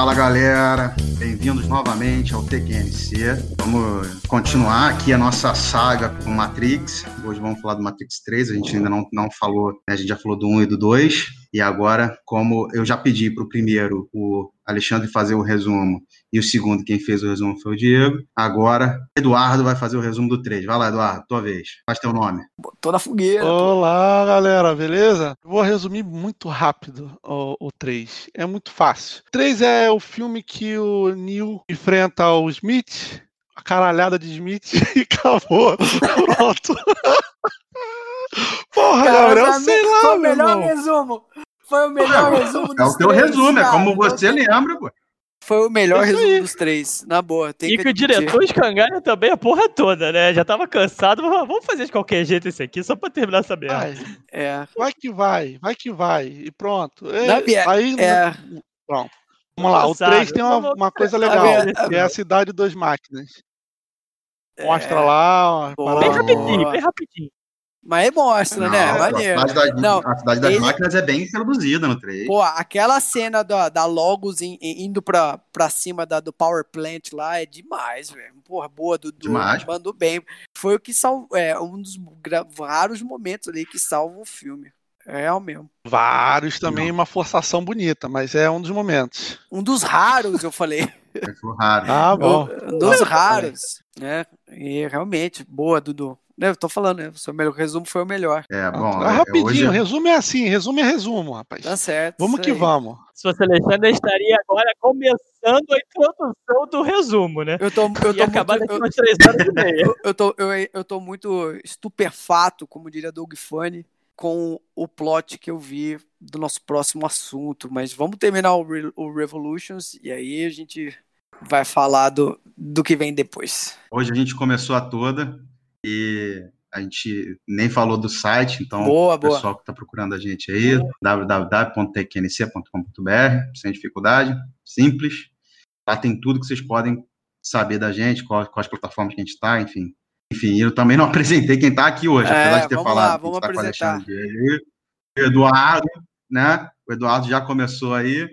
Fala galera, bem-vindos novamente ao TQNC. Vamos continuar aqui a nossa saga com Matrix. Hoje vamos falar do Matrix 3, a gente ainda não, não falou, né? a gente já falou do 1 e do 2. E agora, como eu já pedi para o primeiro, o Alexandre fazer o resumo, e o segundo, quem fez o resumo foi o Diego, agora Eduardo vai fazer o resumo do 3. Vai lá, Eduardo, tua vez. Faz teu nome. Tô na fogueira. Olá, galera, beleza? Vou resumir muito rápido o, o 3. É muito fácil. O 3 é o filme que o Neil enfrenta o Smith, a caralhada de Smith, e acabou. Pronto. Porra, Cara, eu sei lá, Foi o melhor irmão. resumo. Foi o melhor resumo É o teu três, resumo, cara. é como você lembra, pô. Foi o melhor resumo aí. dos três, na boa. e que, que o diretor escangalha também a porra toda, né? Já tava cansado, mas vamos fazer de qualquer jeito esse aqui, só pra terminar essa merda. Vai, é. vai que vai, vai que vai, e pronto. É, aí, é... Pronto. Vamos lá, o 3 tem uma, uma coisa legal, que é a Cidade das Máquinas. Mostra é... lá. Bem rapidinho, bem rapidinho. Mas é mostra, não, né? Maneiro. A cidade, não, a cidade das ele... máquinas é bem produzida no 3. Pô, aquela cena da, da Logos in, indo pra, pra cima da, do Power Plant lá é demais, velho. Porra, boa, do, do mandou bem. Foi o que salvou. É um dos raros momentos ali que salva o filme. É, é o mesmo. Vários também, não. uma forçação bonita, mas é um dos momentos. Um dos raros, eu falei. É raro. Ah, bom. Um dos raros, né? E realmente, boa, Dudu. Né, eu tô falando, né? O seu melhor resumo foi o melhor. É, bom. Ah, é, rapidinho, hoje... resumo é assim, resumo é resumo, rapaz. Tá certo. Vamos que aí. vamos. Se fosse Alexandre, estaria agora começando a introdução do resumo, né? Eu tô, eu tô acabar muito, daqui umas três horas e meia. Eu, eu, tô, eu, eu tô muito estupefato, como diria Doug Funny, com o plot que eu vi do nosso próximo assunto. Mas vamos terminar o, Re, o Revolutions e aí a gente vai falar do, do que vem depois. Hoje a gente começou a toda e a gente nem falou do site, então boa, o pessoal boa. que está procurando a gente aí, www.tqnc.com.br, sem dificuldade, simples. Lá tem tudo que vocês podem saber da gente, quais, quais plataformas que a gente está, enfim. Enfim, eu também não apresentei quem está aqui hoje, é, apesar de ter vamos falado lá, vamos tá apresentar. o Eduardo, né? O Eduardo já começou aí,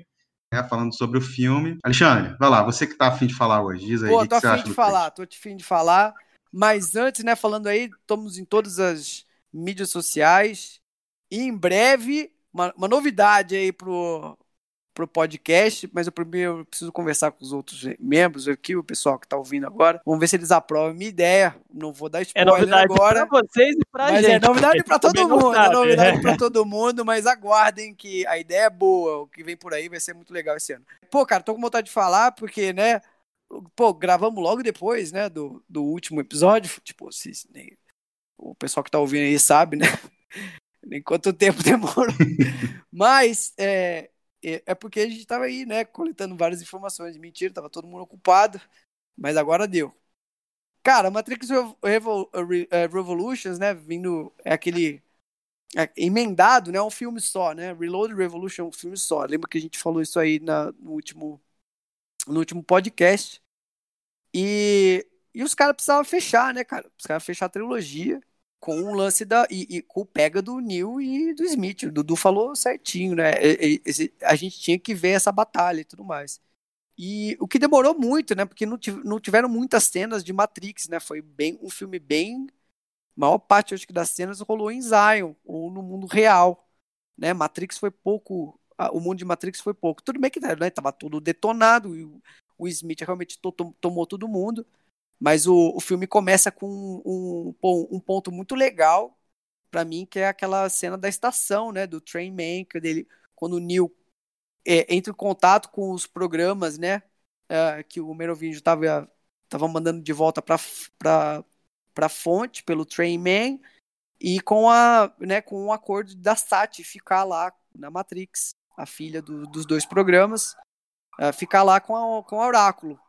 né, falando sobre o filme. Alexandre, vai lá, você que está afim de falar hoje, diz aí. Pô, que tô que afim de falar, tô afim de falar. Mas antes, né, falando aí, estamos em todas as mídias sociais. E em breve, uma, uma novidade aí pro, pro podcast, mas eu primeiro preciso conversar com os outros membros aqui, o pessoal que tá ouvindo agora. Vamos ver se eles aprovam a minha ideia. Não vou dar é spoiler é novidade agora. Pra vocês e pra mas gente. É novidade para todo mundo, sabe, é novidade para todo mundo, mas aguardem que a ideia é boa, o que vem por aí vai ser muito legal esse ano. Pô, cara, tô com vontade de falar porque, né, Pô, gravamos logo depois, né, do, do último episódio. Tipo, se, nem, o pessoal que tá ouvindo aí sabe, né? Nem quanto tempo demorou. Mas é, é, é, porque a gente tava aí, né, coletando várias informações. Mentira, tava todo mundo ocupado. Mas agora deu. Cara, Matrix Revol é, Revolutions, né, vindo, é aquele é, emendado, né, um filme só, né, Reload Revolution é um filme só. Lembra que a gente falou isso aí na, no último no último podcast. E, e os caras precisavam fechar, né, cara? Caras fechar a trilogia com o lance da. E, e, com o pega do Neil e do Smith. O Dudu falou certinho, né? E, e, a gente tinha que ver essa batalha e tudo mais. E o que demorou muito, né? Porque não, não tiveram muitas cenas de Matrix, né? Foi bem um filme bem. A maior parte, acho que, das cenas rolou em Zion, ou no mundo real. Né? Matrix foi pouco o mundo de Matrix foi pouco. Tudo bem que né, tava tudo detonado, e o, Smith realmente to, to, tomou todo mundo, mas o, o filme começa com um, um, um ponto muito legal para mim, que é aquela cena da estação, né, do Train Man, que dele, quando o Neil é, entra em contato com os programas, né, é, que o Merovingio tava, tava mandando de volta para para fonte pelo Train Man e com a, né, com o um acordo da SAT ficar lá na Matrix a filha do, dos dois programas, uh, ficar lá com, a, com o Oráculo.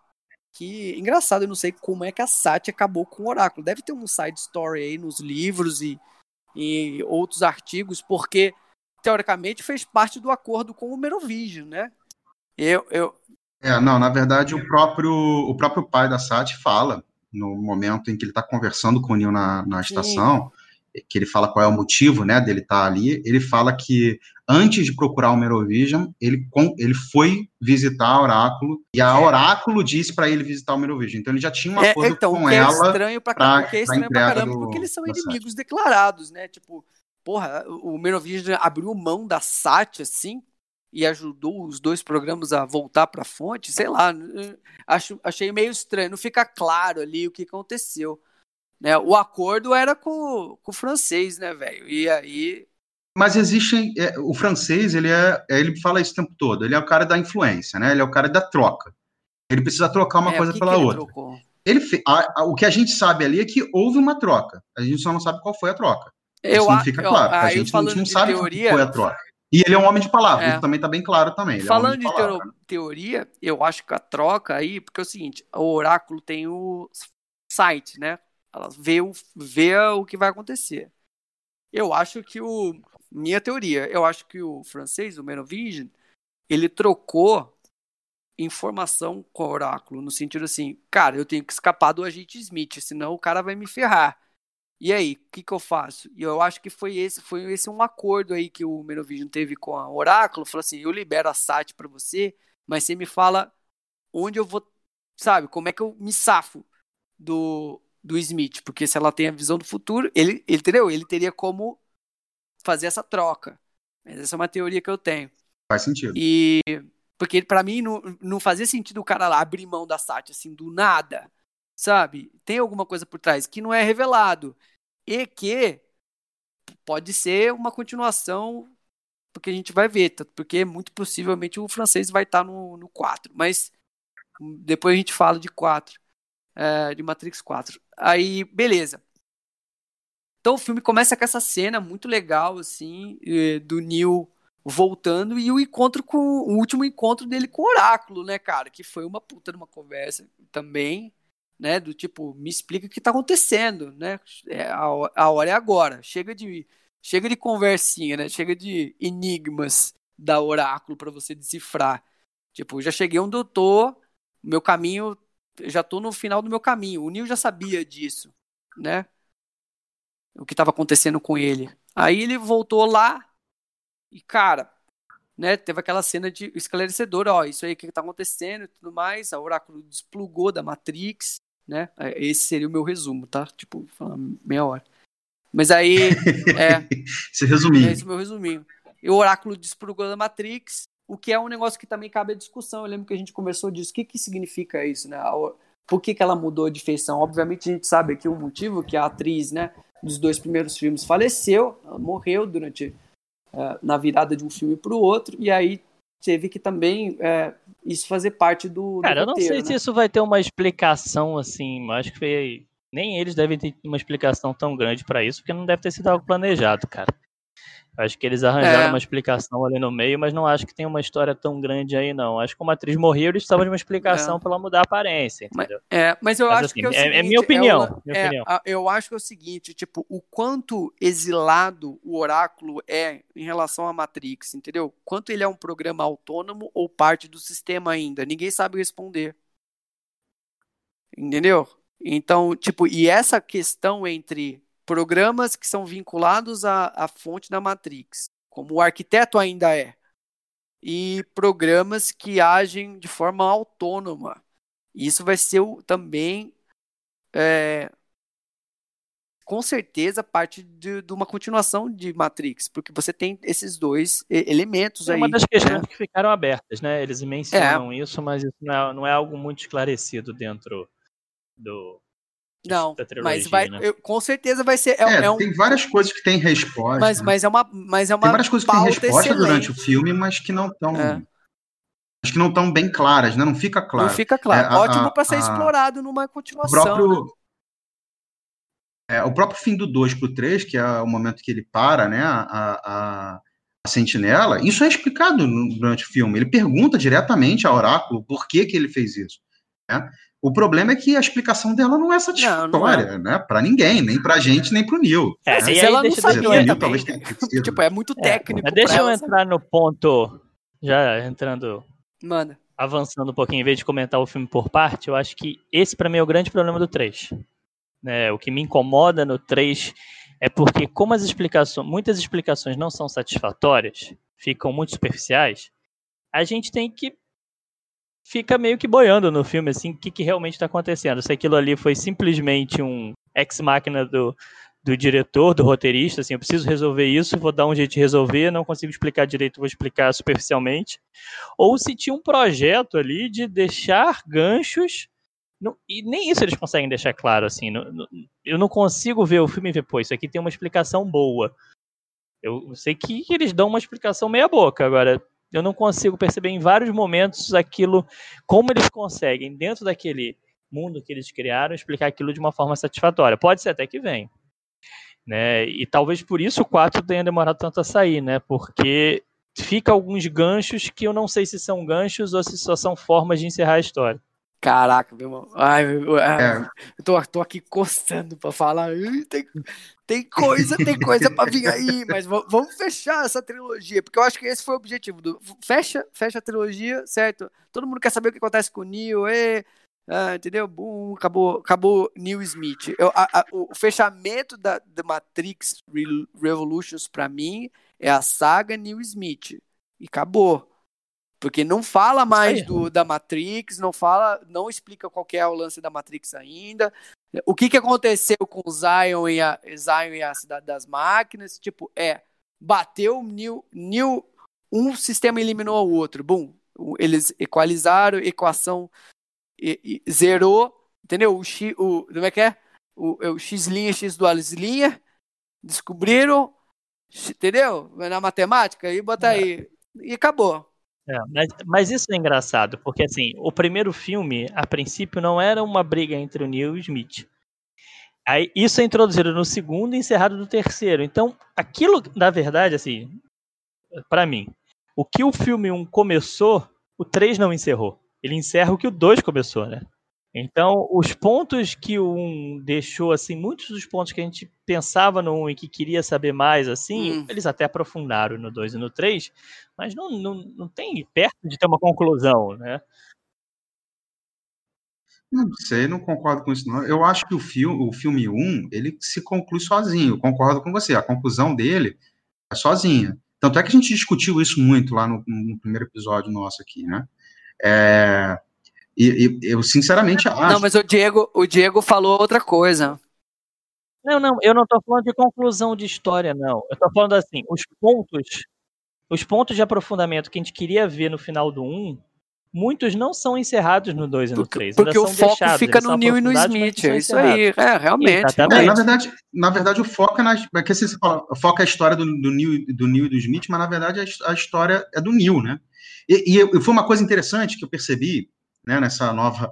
Que, engraçado, eu não sei como é que a Sati acabou com o Oráculo. Deve ter um side story aí nos livros e, e outros artigos, porque, teoricamente, fez parte do acordo com o Merovingian, né? Eu, eu... É, não, na verdade, o próprio, o próprio pai da Sati fala, no momento em que ele está conversando com o Neil na, na estação, que ele fala qual é o motivo, né, dele estar tá ali, ele fala que antes de procurar o Merovision, ele, com, ele foi visitar a Oráculo, e a Oráculo disse para ele visitar o Merovision. Então ele já tinha um É, acordo então, o com que é ela. estranho pra, pra- caramba, o que é estranho pra caramba, do- porque eles são inimigos declarados, né? Tipo, porra, o Merovingian abriu mão da SAT, assim, e ajudou os dois programas a voltar pra fonte, sei lá, acho, achei meio estranho, não fica claro ali o que aconteceu. Né? O acordo era com, com o francês, né, velho? E aí. Mas existem. é, o francês, ele é. Ele fala isso o tempo todo. Ele é o cara da influência, né? Ele é o cara da troca. Ele precisa trocar uma é, coisa que pela que ele outra. trocou? Ele fe- a- a- o que a gente sabe ali é que houve uma troca. A gente só não sabe qual foi a troca. Eu, isso não fica eu- claro. a gente, a gente não sabe teoria, qual foi a troca. E ele é um homem de palavra. É. Isso também está bem claro também. Ele Falando é um de de palavra. teo- teoria, eu acho que a troca aí, porque é o seguinte, o oráculo tem o site, né? Ela vê o, vê o que vai acontecer. Eu acho que o. Minha teoria, eu acho que o francês, o Merovingian, ele trocou informação com o oráculo, no sentido assim, cara, eu tenho que escapar do agente Smith, senão o cara vai me ferrar. E aí, o que, que eu faço? E eu acho que foi esse, foi esse um acordo aí que o Merovingian teve com a Oráculo, falou assim, eu libero a SAT para você, mas você me fala onde eu vou, sabe, como é que eu me safo do, do Smith, porque se ela tem a visão do futuro, ele, ele entendeu? Ele teria como fazer essa troca. Mas essa é uma teoria que eu tenho. Faz sentido. E porque pra mim não, não fazia sentido o cara lá abrir mão da SAT assim do nada, sabe? Tem alguma coisa por trás que não é revelado e que pode ser uma continuação porque a gente vai ver, porque muito possivelmente o francês vai estar no, no 4, mas depois a gente fala de 4, é, de Matrix 4. Aí, beleza. Então o filme começa com essa cena muito legal, assim, do Neo voltando e o encontro com o último encontro dele com o Oráculo, né, cara? Que foi uma puta numa conversa também, né? Do tipo, me explica o que tá acontecendo, né? É, a, ho- a hora é agora. Chega de chega de conversinha, né? Chega de enigmas da Oráculo para você decifrar. Tipo, já cheguei eu tô, meu caminho, já tô no final do meu caminho. O Neo já sabia disso, né? O que estava acontecendo com ele. Aí ele voltou lá e, cara, né, teve aquela cena de esclarecedora, ó, isso aí que tá acontecendo e tudo mais, a Oráculo desplugou da Matrix, né? Esse seria o meu resumo, tá? Tipo, meia hora. Mas aí, é, é esse é o meu resuminho. E o Oráculo desplugou da Matrix, o que é um negócio que também cabe à discussão. Eu lembro que a gente conversou disso. O que, que significa isso, né? Por que, que ela mudou de feição? Obviamente a gente sabe aqui o motivo, que a atriz, né, dos dois primeiros filmes faleceu, ela morreu durante eh, na virada de um filme para o outro, e aí teve que também eh, isso fazer parte do, do Cara, eu não roteiro, sei né? se isso vai ter uma explicação assim, mas acho que foi... nem eles devem ter uma explicação tão grande pra isso, porque não deve ter sido algo planejado, cara. Acho que eles arranjaram É. uma explicação ali no meio, mas não acho que tem uma história tão grande aí, não. Acho que como a atriz morreu, eles precisavam de uma explicação É. pra ela mudar a aparência, Mas- entendeu? É, mas eu Mas, acho assim, que é é- é seguinte, minha opinião, lan- minha é, opinião. a- eu acho que é o seguinte, tipo, o quanto exilado o Oráculo é em relação à Matrix, entendeu? Quanto ele é um programa autônomo ou parte do sistema ainda, ninguém sabe responder. Entendeu? Então, tipo, e essa questão entre programas que são vinculados à, à fonte da Matrix, como o arquiteto ainda é, e programas que agem de forma autônoma. Isso vai ser o- também, é, com certeza, parte de, de uma continuação de Matrix, porque você tem esses dois elementos É aí. uma das questões né? que ficaram abertas, né? Eles mencionam isso, mas isso não é, não é algo muito esclarecido dentro do, Não, da trilogia, mas vai, né? eu- com certeza vai ser. É, É, é um, tem várias coisas que têm resposta. mas, né? mas é uma, mas é uma tem várias coisas que têm resposta durante o excelente. filme, mas que não estão. É. Acho que não estão bem claras, né? Não fica claro. Não fica claro. É, a- Ótimo para ser a- explorado numa O continuação. né? próprio. É, o próprio fim do 2 pro 3, que é o momento que ele para, né? A, a, a sentinela, isso é explicado no- durante o filme. Ele pergunta diretamente ao Oráculo por que, que ele fez isso. né? O problema é que a explicação dela não é satisfatória, né? Para ninguém, nem pra gente, nem pro Neil. É, aí ela não sabia Neil talvez tenha tipo, é muito É, técnico. mas deixa eu ela, entrar no ponto, já entrando? Manda. avançando um pouquinho, em vez de comentar o filme por parte, eu acho que esse pra mim é o grande problema do 3. Né, o que me incomoda no 3 é porque como as explicações, muitas explicações não são satisfatórias, ficam muito superficiais, a gente tem que fica meio que boiando no filme assim, o que, que realmente está acontecendo. Se aquilo ali foi simplesmente um ex máquina do, do diretor, do roteirista, assim, eu preciso resolver isso, vou dar um jeito de resolver, não consigo explicar direito, vou explicar superficialmente. Ou se tinha um projeto ali de deixar ganchos e nem isso eles conseguem deixar claro, assim. eu não consigo ver o filme e ver, pô, isso aqui tem uma explicação boa. Eu sei que eles dão uma explicação meia boca, agora eu não consigo perceber em vários momentos aquilo, como eles conseguem, dentro daquele mundo que eles criaram, explicar aquilo de uma forma satisfatória. Pode ser até que vem. Né? E talvez por isso o 4 tenha demorado tanto a sair, né? Porque fica alguns ganchos que eu não sei se são ganchos ou se só são formas de encerrar a história. Caraca, meu irmão. Ai, meu, é. Eu tô, tô aqui coçando pra falar. Tem, tem coisa, tem coisa pra vir aí, mas vamos fechar essa trilogia, porque eu acho que esse foi o objetivo. Do, fecha, fecha a trilogia, certo? Todo mundo quer saber o que acontece com o Neo, e, ah, entendeu? Boom, acabou, acabou Neo Smith. Eu, a, a, o fechamento da, da Matrix Revolutions pra mim é a saga Neo Smith. E acabou. Porque não fala mais do, da Matrix, não fala, não explica qual é o lance da Matrix ainda. O que, que aconteceu com o Zion e a, Zion e a Cidade das Máquinas? Tipo, é, bateu new, new, um sistema eliminou o outro. Bum, eles equalizaram, equação e, e, zerou, entendeu? O X, o, como é que é? O, é o X linha, X duales linha, descobriram, entendeu? Na matemática, e bota é. aí, e acabou. É, mas, mas, isso é engraçado, porque assim, o primeiro filme, a princípio, não era uma briga entre o Neil e o Smith. Aí, isso é introduzido no segundo e encerrado no terceiro. Então, aquilo, na verdade, assim, para mim, o que o filme 1 começou, o 3 não encerrou. Ele encerra o que o 2 começou, né? Então, os pontos que o 1 deixou, assim, muitos dos pontos que a gente pensava no 1 e que queria saber mais, assim, hum. eles até aprofundaram no 2 e no 3, mas não, não, não tem perto de ter uma conclusão, né? Não sei, não concordo com isso, não. Eu acho que o filme, o filme 1, ele se conclui sozinho. Eu concordo com você. A conclusão dele é sozinha. Tanto é que a gente discutiu isso muito lá no, no primeiro episódio nosso aqui, né? É, e, e, eu sinceramente acho. Não, mas o Diego, o Diego falou outra coisa. Não, não, eu não estou falando de conclusão de história, não. Eu estou falando assim, os pontos, os pontos de aprofundamento que a gente queria ver no final do 1, muitos não são encerrados no 2 e no 3. Porque, porque o foco deixados, fica no Neil e no Smith, é isso aí, é, realmente. É, na, verdade, na verdade, o foco é na. É que você fala, o foco é a história do, do, Neil, do Neil e do Smith, mas na verdade a, a história é do Neil, né? E, e, foi uma coisa interessante que eu percebi, né, nessa nova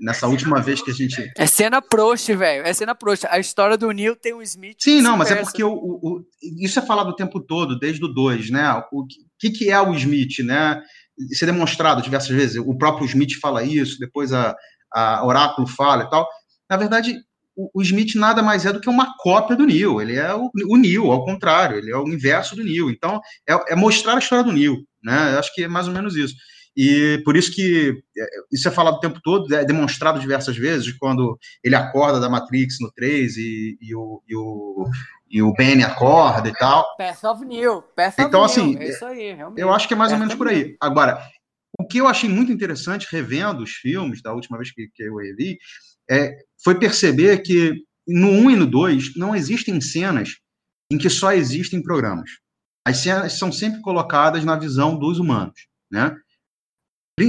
nessa última vez que a gente. É cena Proust, velho. É cena Proust. A história do Neil tem um Smith. Sim, não, mas é porque o, o, o, isso é falado o tempo todo, desde o 2, né? O que, que é o Smith, né? Isso é demonstrado diversas vezes. O próprio Smith fala isso, depois a, a Oráculo fala e tal. Na verdade, o, o Smith nada mais é do que uma cópia do Neil. Ele é o, o Neil, ao contrário, ele é o inverso do Neil. Então, é, é mostrar a história do Neil, né? Eu acho que é mais ou menos isso. E por isso que é, isso é falado o tempo todo, é demonstrado diversas vezes, quando ele acorda da Matrix no 3 e, e o, e, o, e o Benny acorda e tal. Path of New. Então, of assim, é isso aí, realmente. eu acho que é mais ou menos por aí. Agora, o que eu achei muito interessante, revendo os filmes, da última vez que, que eu revi, é, foi perceber que no 1 e no 2 não existem cenas em que só existem programas. As cenas são sempre colocadas na visão dos humanos, né?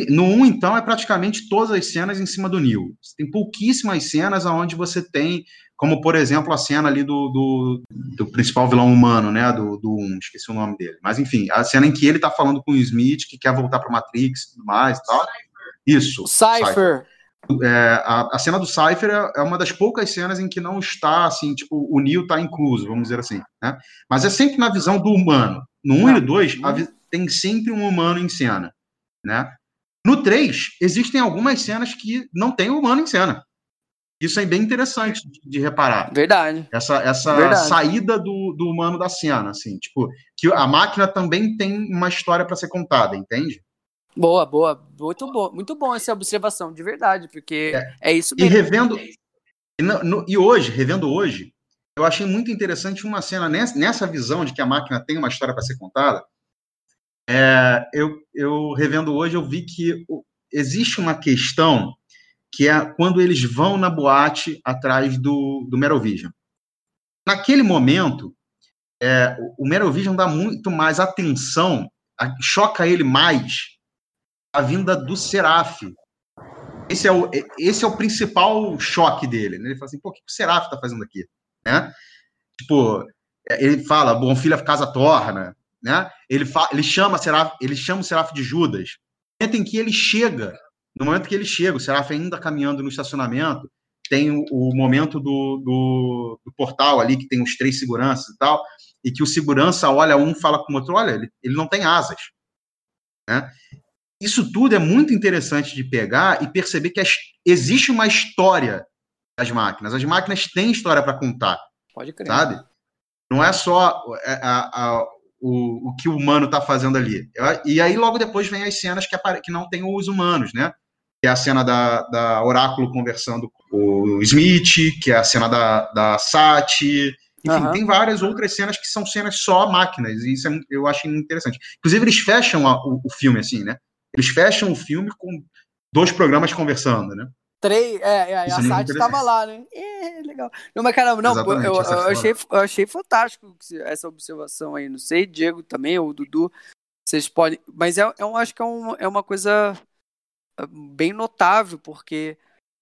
No 1, então, é praticamente todas as cenas em cima do Neil. Tem pouquíssimas cenas onde você tem, como por exemplo a cena ali do, do, do principal vilão humano, né? Do, do 1, esqueci o nome dele. Mas enfim, a cena em que ele tá falando com o Smith, que quer voltar para Matrix e tudo mais e tal. Isso. Cypher. É, a, a, cena do Cypher é, é, uma das poucas cenas em que não está, assim, tipo, o Neil tá incluso, vamos dizer assim, né? Mas é sempre na visão do humano. No 1 e no 2, tem sempre um humano em cena, né? No 3, existem algumas cenas que não tem o humano em cena. Isso é bem interessante de, reparar. Verdade. Essa, essa Verdade. saída do, do humano da cena, assim, tipo, que a máquina também tem uma história para ser contada, entende? Boa, boa, muito bom, muito bom essa observação, de verdade, porque é, é isso mesmo. E revendo, e, no, e hoje, revendo hoje, eu achei muito interessante uma cena nessa, nessa visão de que a máquina tem uma história para ser contada. É, eu, eu revendo hoje, eu vi que existe uma questão que é quando eles vão na boate atrás do, do Merovision. Naquele momento, é, o Merovision dá muito mais atenção, a, choca ele mais a vinda do Seraph. Esse é o, esse é o principal choque dele. Né? Ele fala assim, pô, o que o Seraph está fazendo aqui? Né? Tipo, ele fala, bom filho a casa torna, né? Ele, fa, ele, chama Seraf, ele chama o Seraf de Judas. No momento em que ele chega, no momento que ele chega, o Seraf ainda caminhando no estacionamento, tem o, o momento do, do, do, portal ali, que tem os três seguranças e tal, e que o segurança olha um fala com o outro, olha, ele, ele não tem asas. Né? Isso tudo é muito interessante de pegar e perceber que as, existe uma história das máquinas. As máquinas têm história para contar. Pode crer. Sabe? Não é só a, a, a, o, o que o humano está fazendo ali. E aí, logo depois, vem as cenas que, que não tem os humanos, né? Que é a cena da, da Oráculo conversando com o Smith, que é a cena da, da Sati. Enfim, uhum. tem várias outras cenas que são cenas só máquinas, e isso é, eu acho interessante. Inclusive, eles fecham a, o, o filme assim, né? Eles fecham o filme com dois programas conversando, né? Três, é, é, a é Sati estava lá, né? É, legal. Não, mas caramba, não, eu, eu, eu, achei, eu achei fantástico essa observação aí. Não sei, Diego também, ou Dudu, vocês podem. Mas eu, eu acho que é, um, é uma coisa ah, bem notável, porque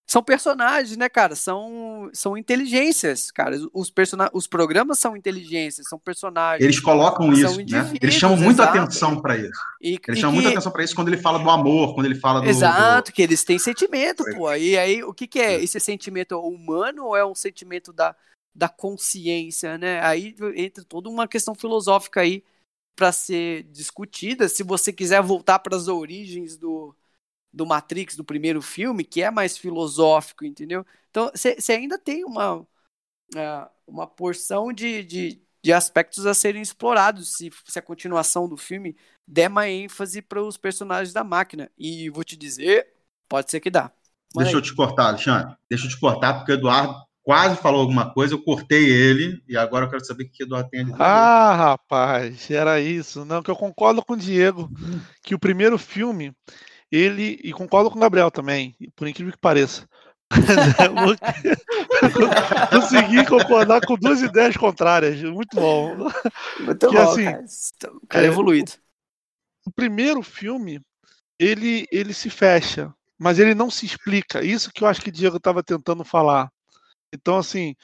são personagens, né, cara? São, são inteligências, cara. Os, person... os programas são inteligências, são personagens. Eles colocam isso, né? Eles chamam muita atenção para isso. E, eles chamam que... muita atenção para isso quando ele fala do amor, quando ele fala do. Exato, do... que eles têm sentimento, pô. E aí, o que, que é? é? Esse sentimento humano ou é um sentimento da, da consciência, né? Aí entra toda uma questão filosófica aí para ser discutida. Se você quiser voltar para as origens do do Matrix, do primeiro filme, que é mais filosófico, entendeu? Então, você ainda tem uma, uh, uma porção de, de, de, aspectos a serem explorados se, se a continuação do filme der mais ênfase para os personagens da máquina. E vou te dizer, pode ser que dá. Mas Deixa aí. eu te cortar, Alexandre. Deixa eu te cortar, porque o Eduardo quase falou alguma coisa, eu cortei ele, e agora eu quero saber o que o Eduardo tem a dizer. Ah, rapaz, era isso. Não, que eu concordo com o Diego, que o primeiro filme ele, e concordo com o Gabriel também, por incrível que pareça. Consegui concordar com duas ideias contrárias. Muito bom. Muito que, bom, assim, cara. O cara é, é evoluído. O, o primeiro filme, ele, ele se fecha, mas ele não se explica. Isso que eu acho que o Diego estava tentando falar. Então, assim,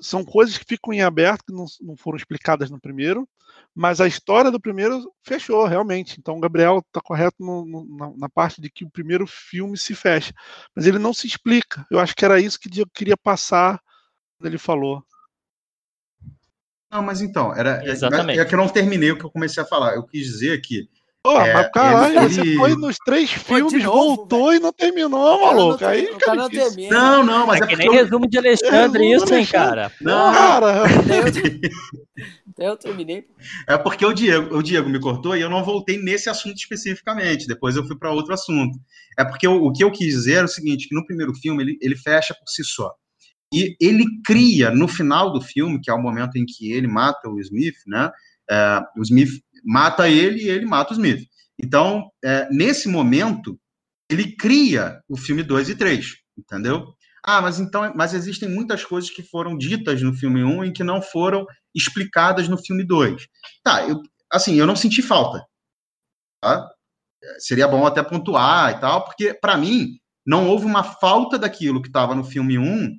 são coisas que ficam em aberto, que não, não foram explicadas no primeiro, mas a história do primeiro fechou, realmente. Então, o Gabriel está correto no, no, na, na, parte de que o primeiro filme se fecha, mas ele não se explica. Eu acho que era isso que eu queria passar quando ele falou. Não, mas então, era, Exatamente. é, é que eu não terminei o que eu comecei a falar. Eu quis dizer que Pô, é, mas caralho, ele... você foi nos três filmes, novo, voltou véio. e não terminou, maluco. Não, Aí fica não, não, não, mas é, é que nem eu... resumo de Alexandre é, isso, hein, cara. Não, cara. Eu, eu terminei. É porque o Diego, o Diego me cortou e eu não voltei nesse assunto especificamente. Depois eu fui para outro assunto. É porque o, o que eu quis dizer é o seguinte, que no primeiro filme ele, ele fecha por si só. E ele cria, no final do filme, que é o momento em que ele mata o Smith, né? É, o Smith mata ele e ele mata o Smith. Então, é, nesse momento, ele cria o filme 2 e 3, entendeu? Ah, mas então, mas existem muitas coisas que foram ditas no filme 1 um e que não foram explicadas no filme 2. Tá, eu, assim, eu não senti falta. Tá? Seria bom até pontuar e tal, porque para mim não houve uma falta daquilo que estava no filme 1 um,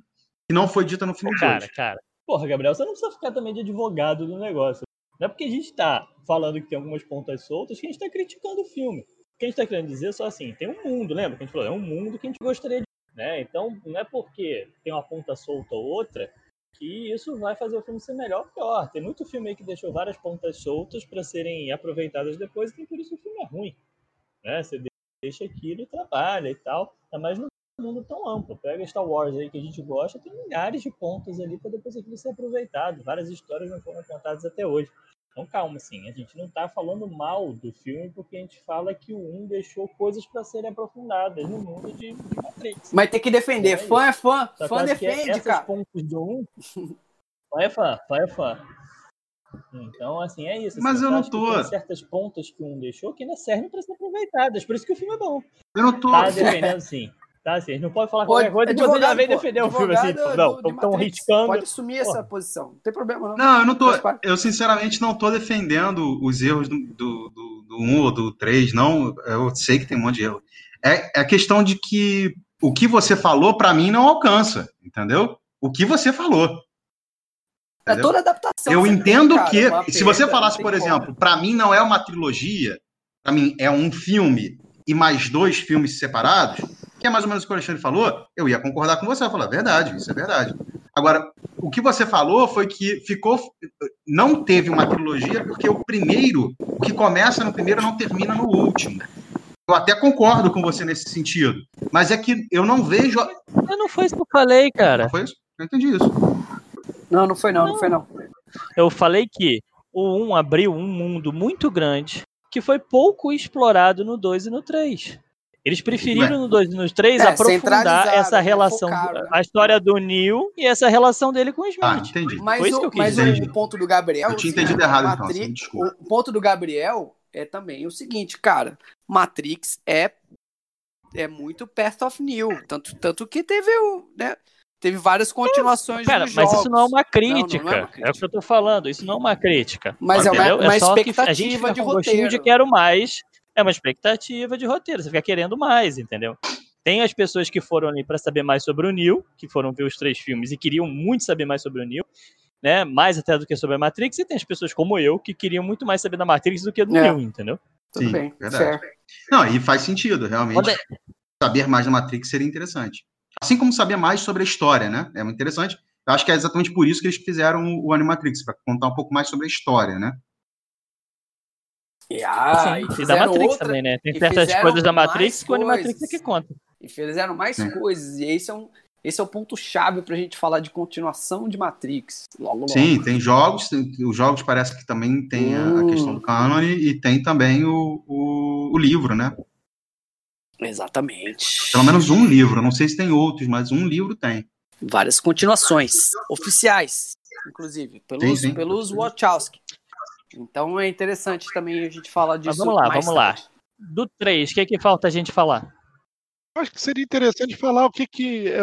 que não foi dita no filme 2. Cara, cara. Porra, Gabriel, você não precisa ficar também de advogado do negócio. Não é porque a gente está falando que tem algumas pontas soltas que a gente está criticando o filme. O que a gente está querendo dizer é só assim, tem um mundo, lembra que a gente falou? É um mundo que a gente gostaria de... Né? Então, não é porque tem uma ponta solta ou outra que isso vai fazer o filme ser melhor ou pior. Tem muito filme aí que deixou várias pontas soltas para serem aproveitadas depois, e por isso o filme é ruim. Né? Você deixa aquilo e trabalha e tal. Mais no mundo tão amplo. Pega Star Wars aí que a gente gosta, tem milhares de pontos ali para depois aquilo ser aproveitado. Várias histórias não foram contadas até hoje. Então calma, assim, a gente não está falando mal do filme porque a gente fala que o 1 deixou coisas para serem aprofundadas no mundo de, de Matrix. Mas tem que defender. É fã é fã. Só fã defende, cara. pontos do 1... Fã é fã, fã é fã. Então, assim, é isso. Mas assim, eu não tô- Tem certas pontas que um deixou que ainda servem para ser aproveitadas. Por isso que o filme é bom. Eu não tô. Tá defendendo, sim. Tá, assim, eles não pode falar Ô, qualquer coisa e você já advogado, vem defender o filme assim. advogado Não, estão riscando. Pode assumir essa posição. Não tem problema, não. Não, eu não tô. Eu sinceramente não tô defendendo os erros do, do, do, do 1 ou do 3, não. Eu sei que tem um monte de erro. É, é a questão de que o que você falou, pra mim, não alcança, entendeu? O que você falou. É entendeu? toda adaptação. Eu você tem, entendo cara, que, uma se você perda, falasse, não por tem exemplo, pra mim não é uma trilogia, pra mim é um filme e mais dois filmes separados, que é mais ou menos o que o Alexandre falou, eu ia concordar com você, eu ia falar, verdade, isso é verdade. Agora, o que você falou foi que ficou, não teve uma trilogia porque o primeiro, o que começa no primeiro não termina no último. Eu até concordo com você nesse sentido, mas é que eu não vejo. Mas não foi isso que eu falei, cara. Foi isso? Eu entendi isso. Não, não foi não, não, foi não. Eu falei que o 1 abriu um mundo muito grande que foi pouco explorado no 2 e no 3. Eles preferiram no 2 e no 3 É, aprofundar essa né, relação, focaram, né? a história do Neil e essa relação dele com o Smith. Ah, entendi. Mas, Foi isso o, que eu quis mas dizer. o ponto do Gabriel. Eu tinha assim, entendido é, errado, então, Matrix- assim, desculpa. O ponto do Gabriel é também o seguinte, cara. Matrix é, é muito Path of New. Tanto, tanto que teve o. Né, teve várias continuações Cara, dos mas jogos. isso não é uma Não, crítica. não é uma é, o crítica. que eu tô falando. Isso não é uma crítica. Mas é uma, entendeu? uma só que expectativa a gente de roteiro. de quero mais. É uma expectativa de roteiro. Você fica querendo mais, entendeu? Tem as pessoas que foram ali para saber mais sobre o Neil, que foram ver os três filmes e queriam muito saber mais sobre o Neil, né? Mais até do que sobre a Matrix. E tem as pessoas como eu que queriam muito mais saber da Matrix do que do É. Neil, entendeu? Tudo Sim, bem, verdade. certo. Não, e faz sentido, realmente. Saber mais da Matrix seria interessante. Assim como saber mais sobre a história, né? É muito interessante. Eu acho que é exatamente por isso que eles fizeram o Animatrix, para contar um pouco mais sobre a história, né? E, ah, Sim, e e da Matrix outra- também, né? Tem certas coisas da Matrix que o Animatrix é que conta. E fizeram mais Sim. coisas. E esse é, um, esse é o ponto-chave pra gente falar de continuação de Matrix. Logo, logo. Sim, tem jogos, tem- os jogos parece que também tem a, a Hum. questão do canon e tem também o, o, o livro, né? Exatamente. Pelo menos um livro, não sei se tem outros, mas um livro tem. Várias continuações oficiais, inclusive, pelos, Sim, sim. pelos Wachowski. Então é interessante também a gente falar disso. vamos lá, mais vamos lá. tarde. Do 3, o que, é que falta a gente falar? Eu Acho que seria interessante falar o que, que é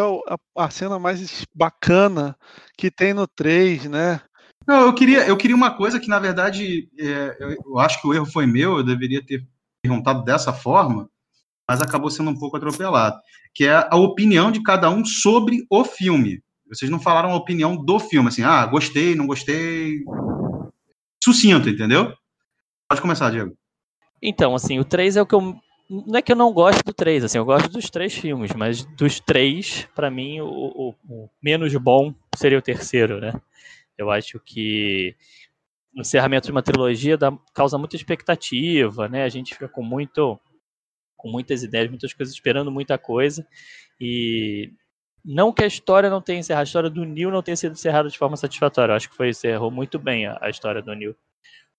a cena mais bacana que tem no 3, né? Não, eu queria, eu queria uma coisa que, na verdade, é, eu, eu acho que o erro foi meu, eu deveria ter perguntado dessa forma, mas acabou sendo um pouco atropelado, que é a opinião de cada um sobre o filme. Vocês não falaram a opinião do filme, assim, ah, gostei, não gostei. Sucinto, entendeu? Pode começar, Diego. Então, assim, o 3 é o que eu. Não é que eu não gosto do 3, assim, eu gosto dos três filmes, mas dos três, pra mim, o, o- o menos bom seria o terceiro, né? Eu acho que o encerramento de uma trilogia dá- causa muita expectativa, né? A gente fica com muito com muitas ideias, muitas coisas, esperando muita coisa. E não que a história não tenha encerrado, a história do Neil não tenha sido encerrada de forma satisfatória. Eu acho que foi encerrou muito bem a, a história do Neil.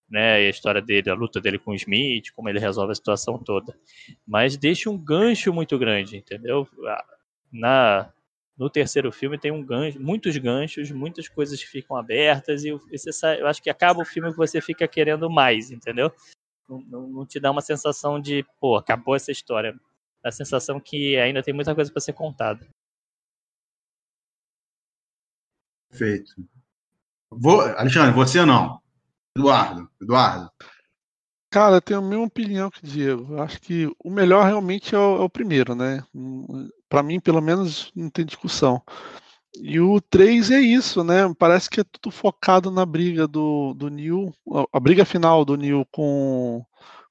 Né, e a história dele, a luta dele com o Smith, como ele resolve a situação toda. Mas deixa um gancho muito grande, entendeu? Na, no terceiro filme tem um gancho, muitos ganchos, muitas coisas que ficam abertas e você sai, eu acho que acaba o filme que você fica querendo mais, entendeu? Não, não, não te dá uma sensação de, pô, acabou essa história. A sensação que ainda tem muita coisa para ser contada. Perfeito. Vou, Alexandre, você não. Eduardo, Eduardo. Cara, eu tenho a mesma opinião que o Diego. Acho que o melhor realmente é o, é o primeiro, né? Para mim, pelo menos, não tem discussão. E o 3 é isso, né? Parece que é tudo focado na briga do, do Neil, a, a briga final do Neil com,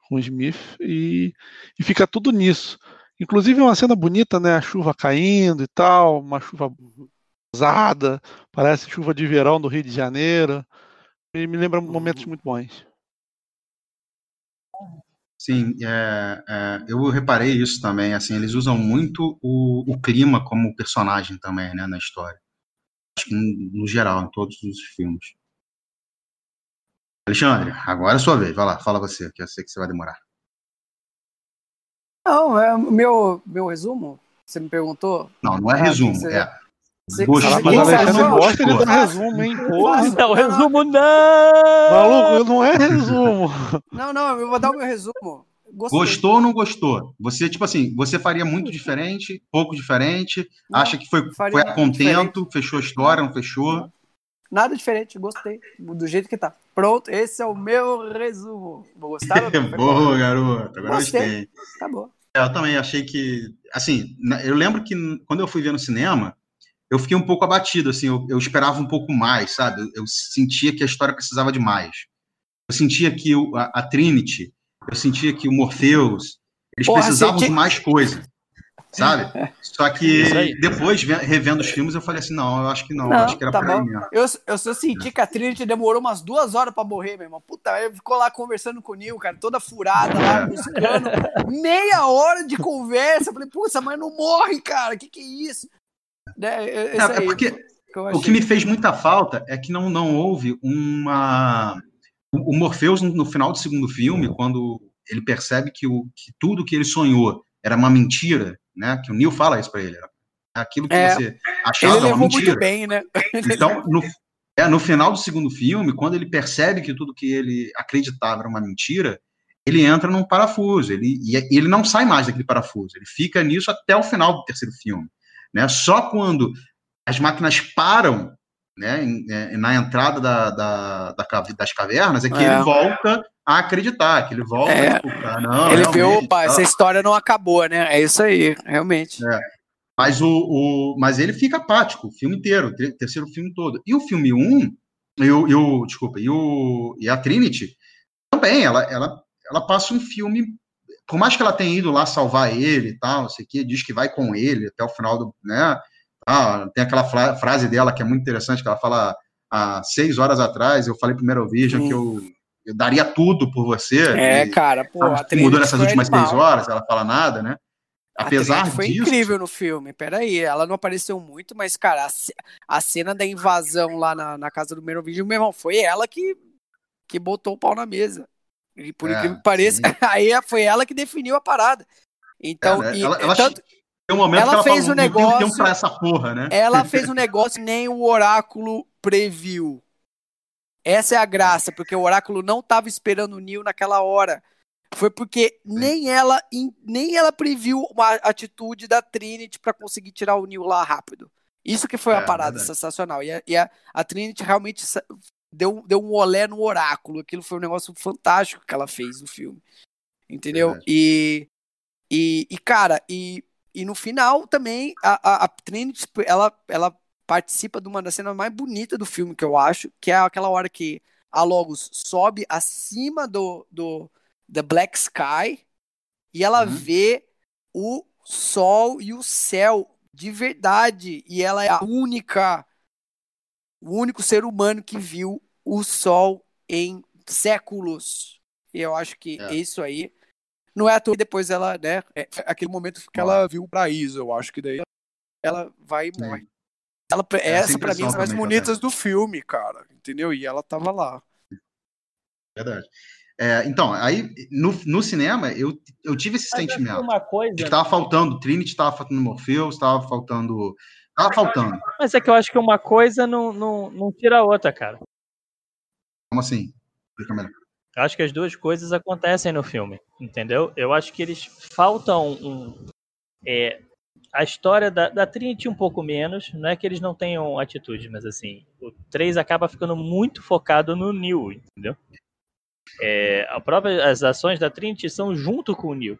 com o Smith, e, e fica tudo nisso. Inclusive é uma cena bonita, né? A chuva caindo e tal, uma chuva usada, parece chuva de verão do Rio de Janeiro. E me lembra momentos muito bons. Sim, é, é, eu reparei isso também. Assim, eles usam muito o, o clima como personagem também, né, na história. Acho que no, no geral, em todos os filmes. Alexandre, agora é a sua vez. Vai lá, fala você, que eu sei que você vai demorar. Não, é o meu, meu resumo. Você me perguntou? Não, não é Ah, resumo, você- é Você- Gostou, você- Mas Alexandre gosta, Gostou. dá resumo, hein? Porra. Não, resumo não! Maluco, não é resumo. Não, não, eu vou dar o meu resumo. Gostei. Gostou ou não gostou? Você, tipo assim, você faria muito diferente, pouco diferente, Não, acha que foi, foi a contento, fechou a história, não fechou? Nada diferente, gostei. Do jeito que tá. Pronto, esse é o meu resumo. Gostaram? Foi bom. Boa, garoto, agora Gostei. gostei. Acabou. É, eu também achei que, assim, eu lembro que quando eu fui ver no cinema, eu fiquei um pouco abatido, assim, eu, eu esperava um pouco mais, sabe? Eu, eu sentia que a história precisava de mais. Eu sentia que o- a, a Trinity, eu sentia que o Morpheus, eles Porra, precisavam senti- de mais coisa, sabe? Só que depois, ve- revendo os filmes, eu falei assim, não, eu acho que não, eu Não, acho que era tá bom. mesmo. Eu, eu só senti que a Trinity demorou umas duas horas pra morrer, meu irmão. Puta, ele ficou lá conversando com o Neil, cara, toda furada lá, É. buscando. Meia hora de conversa. Eu falei, putz, mas não morre, cara. Que que é isso? Né, É, é aí porque que O que me fez muita falta é que não, não houve uma. O Morpheus, no, final do segundo filme, quando ele percebe que, o, que tudo que ele sonhou era uma mentira, né? Que o Neil fala isso pra ele. Aquilo que É. você achava Ele uma levou mentira. muito bem, né? Então, no, é, no final do segundo filme, quando ele percebe que tudo que ele acreditava era uma mentira, ele entra num parafuso. Ele, e ele não sai mais daquele parafuso. Ele fica nisso até o final do terceiro filme. Né? Só quando as máquinas param né, é, na entrada da, da- da das cavernas é que É. ele volta a acreditar, que ele volta É. a. Não, ele viu, opa, tá. essa história não acabou, né? É isso aí, realmente. Mas, o, o- mas ele fica apático o filme inteiro, o ter- terceiro filme todo. E o filme 1, e o, e o- desculpa, e, o, e a Trinity, também, ela, ela, ela passa um filme, por mais que ela tenha ido lá salvar ele e tal, não sei o quê, diz que vai com ele até o final do, né, ah, tem aquela fra- frase dela que é muito interessante, que ela fala, há seis horas atrás, eu falei pro Meryl Vision Hum. que eu, eu daria tudo por você. É, e, cara, pô, a o que Trinity mudou nessas últimas animal. seis horas, ela fala nada, né? A Apesar Trinity foi disso, incrível no filme. Peraí, ela não apareceu muito, mas, cara, a, a cena da invasão lá na, na casa do Merovingian, meu irmão, foi ela que, que botou o pau na mesa. E por É, incrível que pareça, aí foi ela que definiu a parada. Então, É, né? e- ela, ela tanto- tem um momento ela que ela fez fala, tenho negócio- tempo pra essa porra, né? ela fez um negócio nem o oráculo previu. Essa é a graça, porque o oráculo não estava esperando o Neil naquela hora. Foi porque nem ela, nem ela previu uma atitude da Trinity para conseguir tirar o Neil lá rápido. Isso que foi a É, parada verdade. sensacional. E, a, e a- a Trinity realmente deu, deu um olé no oráculo. Aquilo foi um negócio fantástico que ela fez no filme. Entendeu? Verdade. E, e, e, cara, e, e no final também a, a, a Trinity, ela, ela participa de uma das cenas mais bonitas do filme, que eu acho, que é aquela hora que a Logos sobe acima do, do The Black Sky e ela Uhum. vê o sol e o céu de verdade. E ela é a única, o único ser humano que viu o sol em séculos. E eu acho que É. isso aí não é à toa. Depois ela, né? É aquele momento que ela viu o paraíso. Eu acho que daí ela vai e morre. Ela, essa essa, pra mim, é impressão as mais bonitas do filme, cara. Entendeu? E ela tava lá. Verdade. É, então, aí no, no cinema eu, eu tive esse Mas sentimento uma coisa. de que tava faltando Trinity, tava faltando Morpheus, tava faltando. Tava faltando. Mas é que eu acho que uma coisa não, não, não tira a outra, cara. Como assim? Explica melhor. Acho que as duas coisas acontecem no filme, entendeu? Eu acho que eles faltam um. é, a história da, da Trinity um pouco menos, não é que eles não tenham atitude, mas assim, o 3 acaba ficando muito focado no Neil, entendeu? É, a própria, as ações da Trinity são junto com o Neil.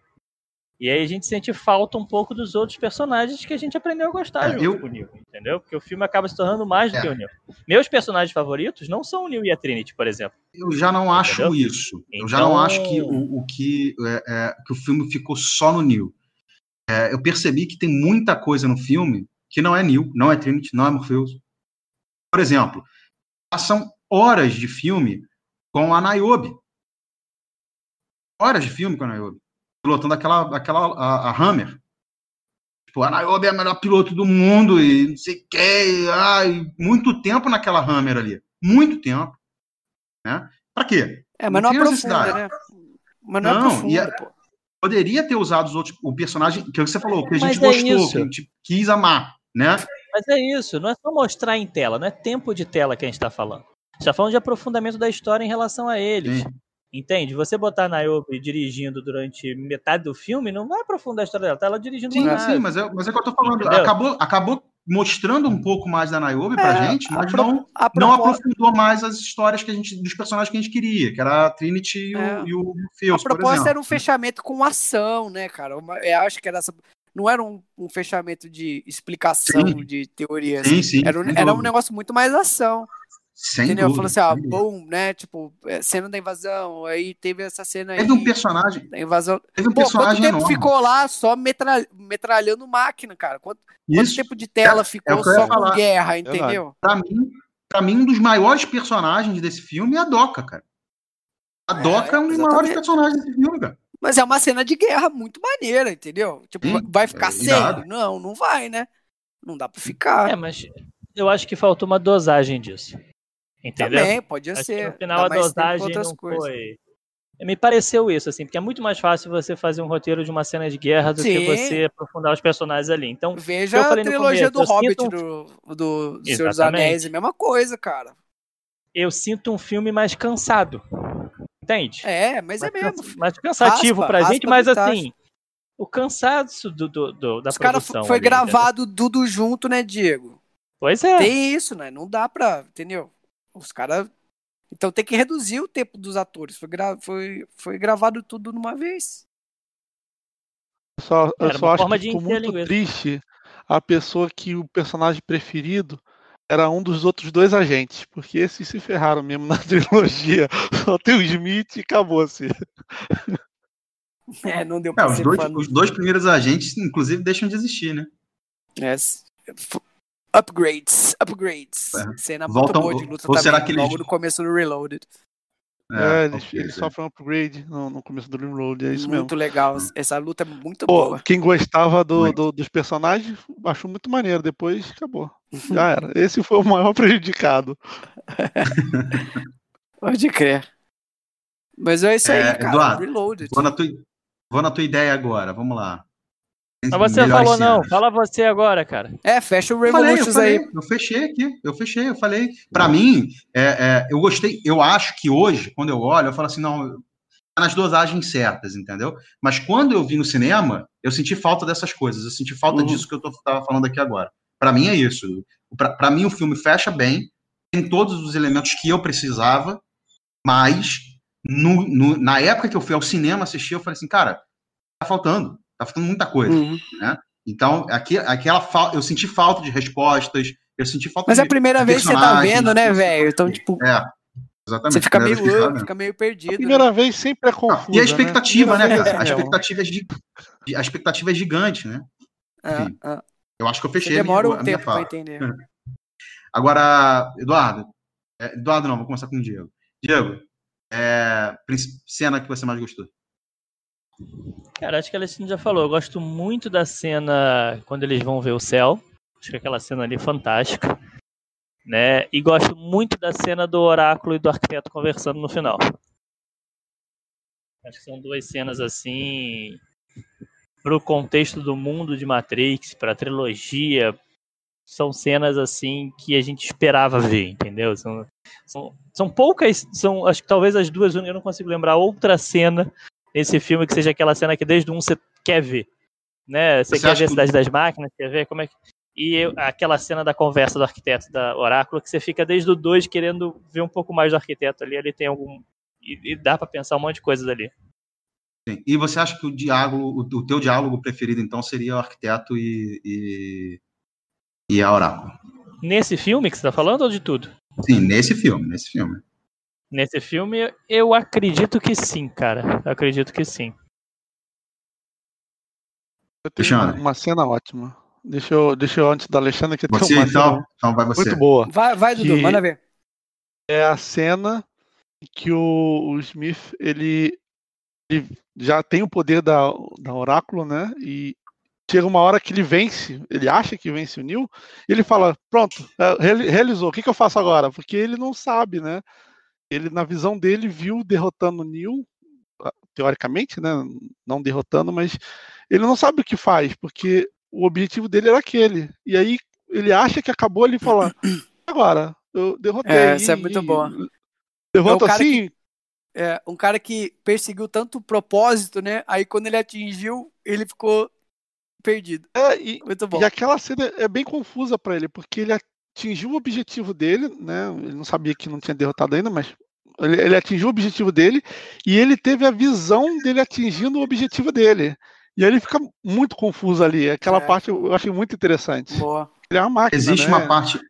E aí a gente sente falta um pouco dos outros personagens que a gente aprendeu a gostar É, junto eu- com o Neil, entendeu? Porque o filme acaba se tornando mais do É. que o Neil. Meus personagens favoritos não são o Neil e a Trinity, por exemplo. Eu já não acho Entendeu? isso. Eu já não Então- acho que o, o que, é, é, que o filme ficou só no Neil. É, eu percebi que tem muita coisa no filme que não é Neil, não é Trinity, não é Morpheus. Por exemplo, passam horas de filme com a Niobe. Horas de filme com a Niobe. Pilotando aquela, aquela a, a Hammer. Tipo, a Niobe é a melhor piloto do mundo e não sei o que. Ai, muito tempo naquela Hammer ali. Muito tempo. Né? Pra quê? É, mas Não não, aprofunda, né? Mas não, Não, aprofunda, e é- pô. Poderia ter usado os outros, o personagem que você falou, que a gente Mas é gostou, isso. que a gente quis amar, né? Mas é isso, não é só mostrar em tela, não é tempo de tela que a gente tá falando. A gente tá falando de aprofundamento da história em relação a eles. Sim. Entende? Você botar a Niobe dirigindo durante metade do filme não vai aprofundar a história dela, tá ela dirigindo Sim, sim, mas é, mas é o que eu tô falando. Entendeu? Acabou, acabou mostrando um pouco mais da Niobe pra É, gente, a mas pro- não, não aprofundou mais as histórias que a gente, dos personagens que a gente queria, que era a Trinity e o, É. e o A proposta exemplo. era um fechamento com ação, né, cara? Uma- Eu acho que era essa. Não era um, um fechamento de explicação, Sim. de teoria. Sim, assim. sim, Era, um, era um negócio muito mais ação. Sem entendeu? dúvida, Falou assim, dúvida. boom, né? Tipo, é, cena da invasão, aí teve essa cena aí. Teve um personagem, Da invasão. teve um Pô, quanto personagem tempo enorme. ficou lá só metra... metralhando máquina, cara? Quanto, quanto tempo de tela é ficou ia só com guerra, entendeu? pra mim, pra mim, um dos maiores personagens desse filme é a Doca, cara. A É, Doca é, um dos maiores personagens desse filme, cara. Mas é uma cena de guerra muito maneira, entendeu? Tipo, Sim, vai ficar é sem? Não, não vai, né? Não dá pra ficar. É, mas eu acho que faltou uma dosagem disso. Entendeu? Também, podia Acho que ser. no final Dá a dosagem não coisas. foi. Me pareceu isso, assim, porque é muito mais fácil você fazer um roteiro de uma cena de guerra do que Sim. você aprofundar os personagens ali. Então, Veja a trilogia começo, do Hobbit, do, do, do Senhor dos. Anéis, é a mesma coisa, cara. eu sinto um filme mais cansado. Entende? É, mas é mais, mesmo. cansa- mais cansativo Raspa, pra raspa gente, mas tacho. assim, o cansaço do, do- do- da Os caras produção. foi ali, entendeu? gravado tudo junto, né, Diego? Pois é. Tem isso, né? Não dá pra, entendeu? Os caras. Então tem que reduzir o tempo dos atores. Foi, gra... foi, foi gravado tudo numa vez. Só, eu Era só acho que ficou a muito linguiça. triste a pessoa que o personagem preferido era um dos outros dois agentes, porque esses se ferraram mesmo na trilogia. Só tem o Smith e acabou-se. É, não deu É, pra os ser dois, os dois primeiros agentes, inclusive, deixam de existir, né? É, Upgrades, upgrades. É. Cena Voltam- muito boa de luta ou também, será que eles- logo no começo do Reloaded. É, eles, eles é. sofrem um upgrade no, no começo do Rimroad, é isso mesmo. muito legal. Essa luta é muito Pô, boa. quem gostava do- Muito. do- dos personagens achou muito maneiro, depois acabou. Já era. Esse foi o maior prejudicado. Pode crer. Mas é isso aí, É, cara. Eduardo, Reloaded. Vou na, tua, vou na tua ideia agora, vamos lá. Mas você Melhores falou não, fala você agora, cara. É, fecha o Eu falei, eu, falei, aí. eu fechei aqui, eu fechei, eu falei. Pra mim, é, é, eu gostei, eu acho que hoje, quando eu olho, eu falo assim, não, tá nas dosagens certas, entendeu? Mas quando eu vi no cinema, eu senti falta dessas coisas, eu senti falta Uhum. disso que eu tô, tava falando aqui agora. Pra mim é isso. Pra, pra mim o filme fecha bem, tem todos os elementos que eu precisava, mas no- no- na época que eu fui ao cinema assistir, eu falei assim, cara, tá faltando, tá faltando muita coisa. Uhum. Então, aqui, aquela fa- eu senti falta de respostas, eu senti falta Mas é de. a primeira vez que você tá vendo, né, velho? Então, tipo, É, exatamente. você fica primeira meio, uh, tava fica meio A perdido. né? primeira vez sempre é vendo. confusa. E a expectativa, né, cara? A é expectativa, é gi- a expectativa é gigante, né? Ah, enfim, ah. Eu acho que eu Você fechei a minha, demora a um minha tempo entender. Agora, Eduardo. é, Eduardo não, vou começar com o Diego. Diego, é, cena que você mais gostou. Cara, acho que a Alessandra já falou. Eu gosto muito da cena quando eles vão ver o céu. Acho que aquela cena ali é fantástica. Né? E gosto muito da cena do oráculo e do arquiteto conversando no final. Acho que são duas cenas assim pro contexto do mundo de Matrix, pra trilogia, são cenas assim que a gente esperava ver, entendeu? São, são, são poucas, são acho que talvez as duas eu não consigo lembrar outra cena nesse filme que seja aquela cena que desde um você quer ver, né? Você, Você quer ver a que- Cidade das Máquinas, quer ver como é que... E eu- aquela cena da conversa do arquiteto da Oráculo, que você fica desde o 2 querendo ver um pouco mais do arquiteto ali, ele tem algum... E, e dá pra pensar um monte de coisa dali. Sim. E você acha que o diálogo, o, o teu diálogo preferido, então, seria o arquiteto e, e, e a Oráculo? Nesse filme que você tá falando ou de tudo? Sim, nesse filme, nesse filme. Nesse filme, eu acredito que sim, cara. Eu acredito que sim. Eu tenho uma, cena ótima. Deixa eu, deixa eu antes da Alexandre que Você, tem uma então? cena Então vai você. muito boa. Vai, vai, Dudu, Que- manda ver. É a cena em que o, o Smith ele, ele já tem o poder da, da Oráculo, né? E chega uma hora que ele vence, ele acha que vence o Neil, e ele fala: Pronto, é, reali- realizou, o que, que eu faço agora? Porque ele não sabe, né? Ele, na visão dele, viu derrotando o Neil, ah, teoricamente, né? Não derrotando, mas ele não sabe o que faz, porque o objetivo dele era aquele. E aí ele acha que acabou, ele fala, agora, eu derrotei. É, isso é muito bom. Derrota É assim, É, um cara que perseguiu tanto o propósito, né? Aí quando ele atingiu, ele ficou perdido. é, e, Muito bom. E aquela cena é bem confusa pra ele, porque ele atingiu o objetivo dele, né? Ele não sabia que não tinha derrotado ainda, mas ele, ele atingiu o objetivo dele e ele teve a visão dele atingindo o objetivo dele. E aí ele fica muito confuso ali. Aquela É. parte eu eu achei muito interessante. Boa. Ele é uma máquina. Existe né? uma parte,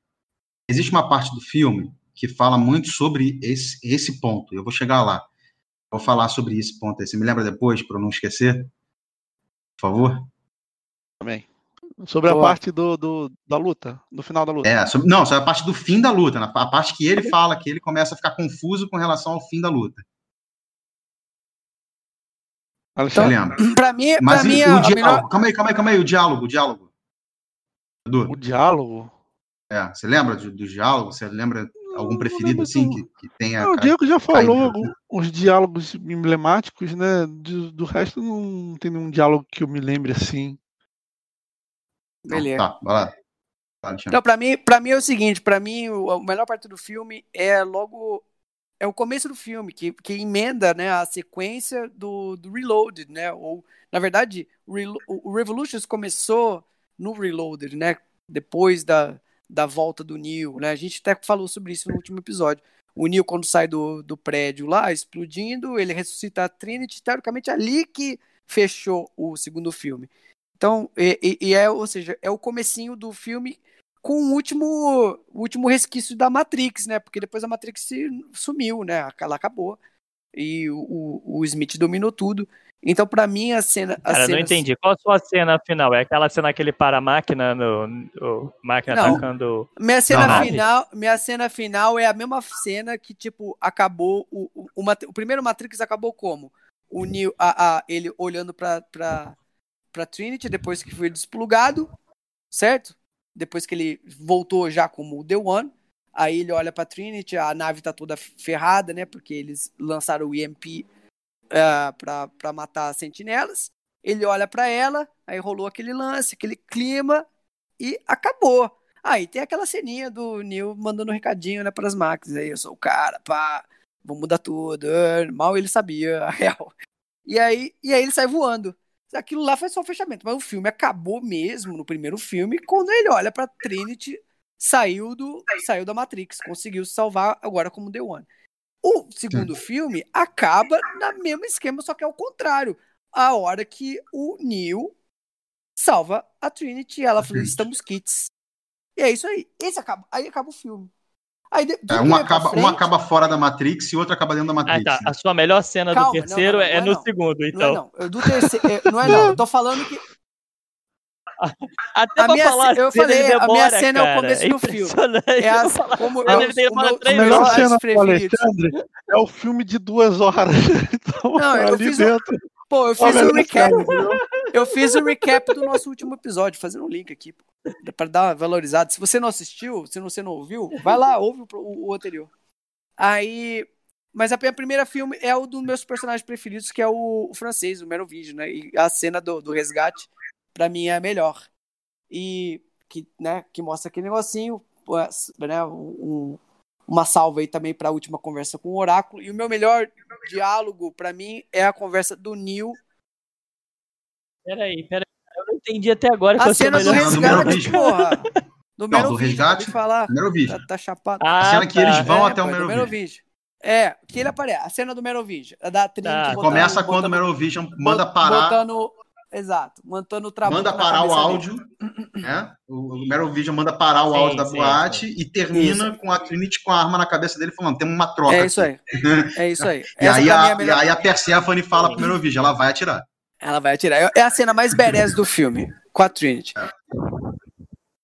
existe uma parte do filme que fala muito sobre esse, esse ponto. Eu vou chegar lá. Vou falar sobre esse ponto aí. Você me lembra depois, para eu não esquecer? Por favor? também. Sobre a Boa. parte do, do- da luta, do final da luta. É, sobre- não, sobre a parte do fim da luta, né? a parte que ele fala que ele começa a ficar confuso com relação ao fim da luta. Alexandre, lembra? Pra mim, Mas pra mim e a, o a diálogo? melhor. Calma aí, calma aí, calma aí, o diálogo, o diálogo. Edu, o diálogo. é, você lembra do, do diálogo? Você lembra algum Não preferido, assim, que, que tenha... É, o Diego já falou caído, os diálogos emblemáticos, né? Do, do resto não tem nenhum diálogo que eu me lembre assim. Beleza. Tá, vai lá. Vai. Então, pra mim, pra mim é o seguinte, pra mim o, a melhor parte do filme é logo é o começo do filme que, que emenda, né, a sequência do, do Reloaded, né? Ou na verdade, o, Relo- o Revolutions começou no Reloaded, né? Depois da, da volta do Neo, né? A gente até falou sobre isso no último episódio. O Neo quando sai do, do prédio lá, explodindo, ele ressuscita a Trinity, teoricamente ali que fechou o segundo filme. Então, e, e- e é, ou seja, é o comecinho do filme com o último, o último resquício da Matrix, né? Porque depois a Matrix sumiu, né? Ela acabou. E o, o, o Smith dominou tudo. Então, pra mim, a cena. a Cara, não entendi. Qual a sua cena final? É aquela cena que ele para a máquina, no, no- máquina Não. atacando. Minha cena Não, final, minha cena final é a mesma cena que tipo acabou o, o, o, o primeiro Matrix acabou como o Neo, a, a- ele olhando pra, pra, pra Trinity depois que foi desplugado, certo? Depois que ele voltou já como o The One, aí ele olha pra Trinity, a nave tá toda ferrada, né? Porque eles lançaram o EMP ah, pra, pra matar sentinelas. Ele olha pra ela, aí rolou aquele lance, aquele clima e acabou. Aí tem aquela ceninha do Neil mandando um recadinho, né, pras máquinas. Aí eu sou o cara, pá, vou mudar tudo. Ah, Mal ele sabia, a real. E aí, e aí ele sai voando. Aquilo lá foi só o fechamento. Mas o filme acabou mesmo no primeiro filme, quando ele olha pra Trinity, saiu, do, saiu da Matrix, conseguiu se salvar agora como The One. O segundo filme acaba no mesmo esquema, só que é o contrário. A hora que o Neo salva a Trinity e ela fala, Trinity. estamos kits. E é isso aí. Esse acaba, aí acaba o filme. Aí, de, É, um, acaba, um frente- acaba fora da Matrix e o outro acaba dentro da Ah, Matrix. tá. né? A sua melhor cena Calma, do terceiro não, não, é não é no não. segundo, Não é então. não. Eu do terceiro, é, não é não. Eu tô falando que Até A pra minha falar eu a cena, falei, ele a minha demora, cena é o cara. começo do filme. é falo- como eu, o demora meu, três o melhor cena do. Alexandre é o filme de duas horas. Então, Não, eu ali fiz um- dentro. Pô, eu fiz um recap. viu? Eu fiz o recap do nosso último episódio, fazendo um link aqui pô, pra dar uma valorizada. Se você não assistiu, se você não ouviu, vai lá, ouve o, o- anterior. Aí. Mas a minha primeira filme é o dos meus personagens preferidos, que é o, o francês, o Merovinge, né? E a cena do, do resgate, pra mim, é a melhor. E que, né, que mostra aquele negocinho, pô, né? Um, uma salva aí também pra última conversa com o Oráculo. E o meu melhor diálogo, pra mim, é a conversa do Neil Peraí, peraí. Entendi até agora é A cena do resgate, porra. Do Não, do resgate, falar. Tá, tá chapado. Ah, a cena que eles vão É, até o é Merovinge. Merovinge. É, que ele aparece. A cena do Merovinge. A da Trinity Tá. Que botando- começa quando o botando- Merovision manda parar, Botando, exato. Mantando o trabalho. manda parar o áudio, né? O, o Merovision manda parar o Sim, áudio da sim, boate e termina com a Trinity com a arma na cabeça dele falando, temos uma troca. É isso aqui." aí. É isso aí. E Essa aí, é a, a e aí a Persephone fala pro Merovision, ela vai atirar. Ela vai atirar. É a cena mais badass do filme. Com a Trinity.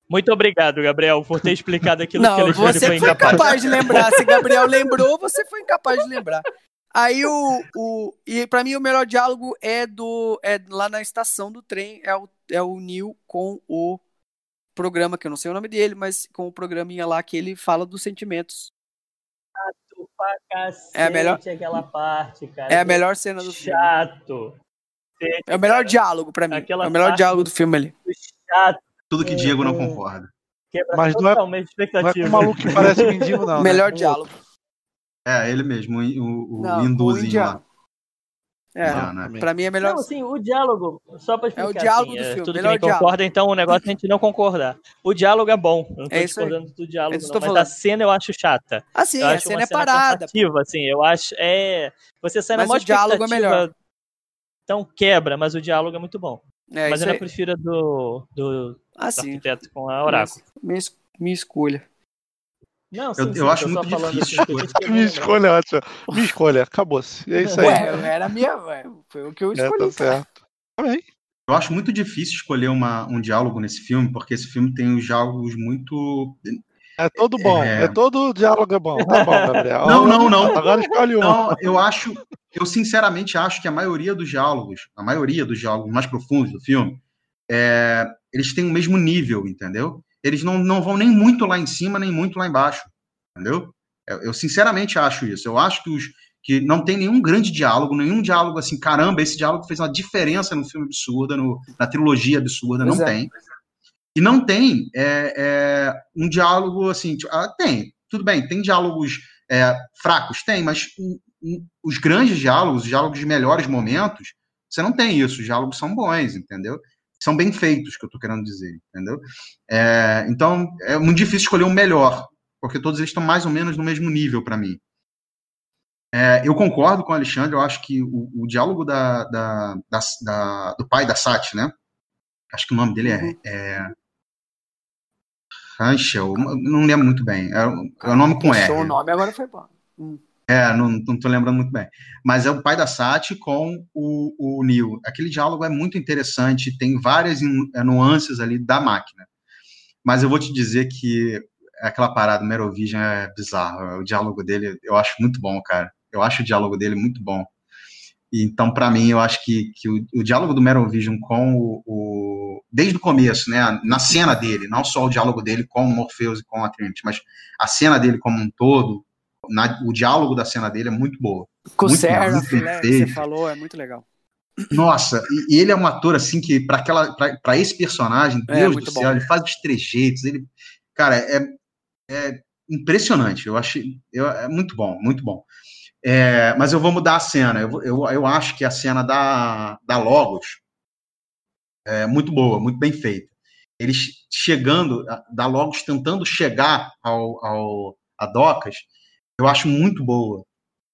Muito obrigado, Gabriel, por ter explicado aquilo que Não, o Alexandre você foi incapaz. incapaz de lembrar. Se Gabriel lembrou, você foi incapaz de lembrar. Aí o. o e pra mim o melhor diálogo é do. É lá na estação do trem. É o, é o Neil com o programa, que eu não sei o nome dele, mas com o programinha lá que ele fala dos sentimentos. É a melhor- aquela parte, cara. É a melhor cena do filme. Chato. É o melhor diálogo pra mim. Aquela É o melhor diálogo do filme ali. Chato. Tudo que É, Diego não é. concorda. Quebra Mas não é- a Não é com o maluco que parece mendigo, não. né? Melhor Com diálogo. É, ele mesmo, o, o, Não, hinduzinho lá. É, Indiano, né? Pra mim é melhor. Não, assim, o diálogo, só pra explicar, É o diálogo assim, do filme, tudo que melhor diálogo. concorda, então o negócio é a gente não concordar. O diálogo é bom, eu não tô É aí. discordando do diálogo, É isso que não, eu tô mas a falando. cena eu acho chata. Assim, eu a acho cena uma é parada. assim, eu acho, é... Você sai na Mas maior o diálogo é melhor. Então quebra, mas o diálogo é muito bom. É, mas eu aí. ainda prefiro a do, do, do Assim, arquiteto com a Oráculo. minha, minha escolha. Não, Eu- eu acho tô só muito falando difícil assim, eu Minha escolha é ótima. Minha escolha, acabou-se. É isso aí. Ué, era a minha. Ué, foi o que eu É, escolhi. tá certo. Tá bem. Eu acho muito difícil escolher uma, um diálogo nesse filme, porque esse filme tem os diálogos muito. É todo bom. É. É, todo diálogo é bom. Tá bom, Gabriel. Não, não, não. Agora escolhe um. Não, eu acho, eu sinceramente acho que a maioria dos diálogos, a maioria dos diálogos mais profundos do filme, é, eles têm o mesmo nível, entendeu? Eles não, não vão nem muito lá em cima, nem muito lá embaixo, entendeu? Eu, eu sinceramente acho isso. Eu acho que, os, que não tem nenhum grande diálogo, nenhum diálogo assim, caramba, esse diálogo fez uma diferença no filme Absurda, no, na trilogia Absurda, Pois não é. tem. E não tem é, é, um diálogo assim, tipo, ah, tem, tudo bem, tem diálogos é, fracos, tem, mas o- o- os grandes diálogos, os diálogos de melhores momentos, você não tem isso, os diálogos são bons, entendeu? São bem feitos, que eu tô querendo dizer, entendeu? É, então, é muito difícil escolher o melhor, porque todos eles estão mais ou menos no mesmo nível para mim. É, eu concordo com o Alexandre, eu acho que o, o diálogo da, da- da- da- do pai da Sati, né? Acho que o nome dele é, é Ranchel, não lembro muito bem. É, o- é o nome com Puxou o R. nome, agora foi bom. É, não, não tô lembrando muito bem. Mas é o pai da Sati com o, o Neil. Aquele diálogo é muito interessante, tem várias é, nuances ali da máquina. Mas eu vou te dizer que aquela parada Merovision é bizarro. O diálogo dele eu acho muito bom, cara. Eu acho o diálogo dele muito bom. Então, para mim, eu acho que, que o, o diálogo do Merovision com o, o- Desde o começo, né? Na cena dele, não só o diálogo dele com o Morpheus e com a Trinity, mas a cena dele como um todo, na- o diálogo da cena dele é muito boa. Com o Muito Serra, muito filé, que você falou, é muito legal. Nossa, e, e ele é um ator assim que para aquela para esse personagem, É, Deus muito do bom. céu, ele faz os trejeitos, ele cara, é, é impressionante. Eu achei eu, é muito bom, muito bom. É, mas eu vou mudar a cena. Eu, eu, eu acho que a cena da, da Logos é muito boa, muito bem feita. Eles chegando, da Logos tentando chegar ao, ao a Docas, eu acho muito boa.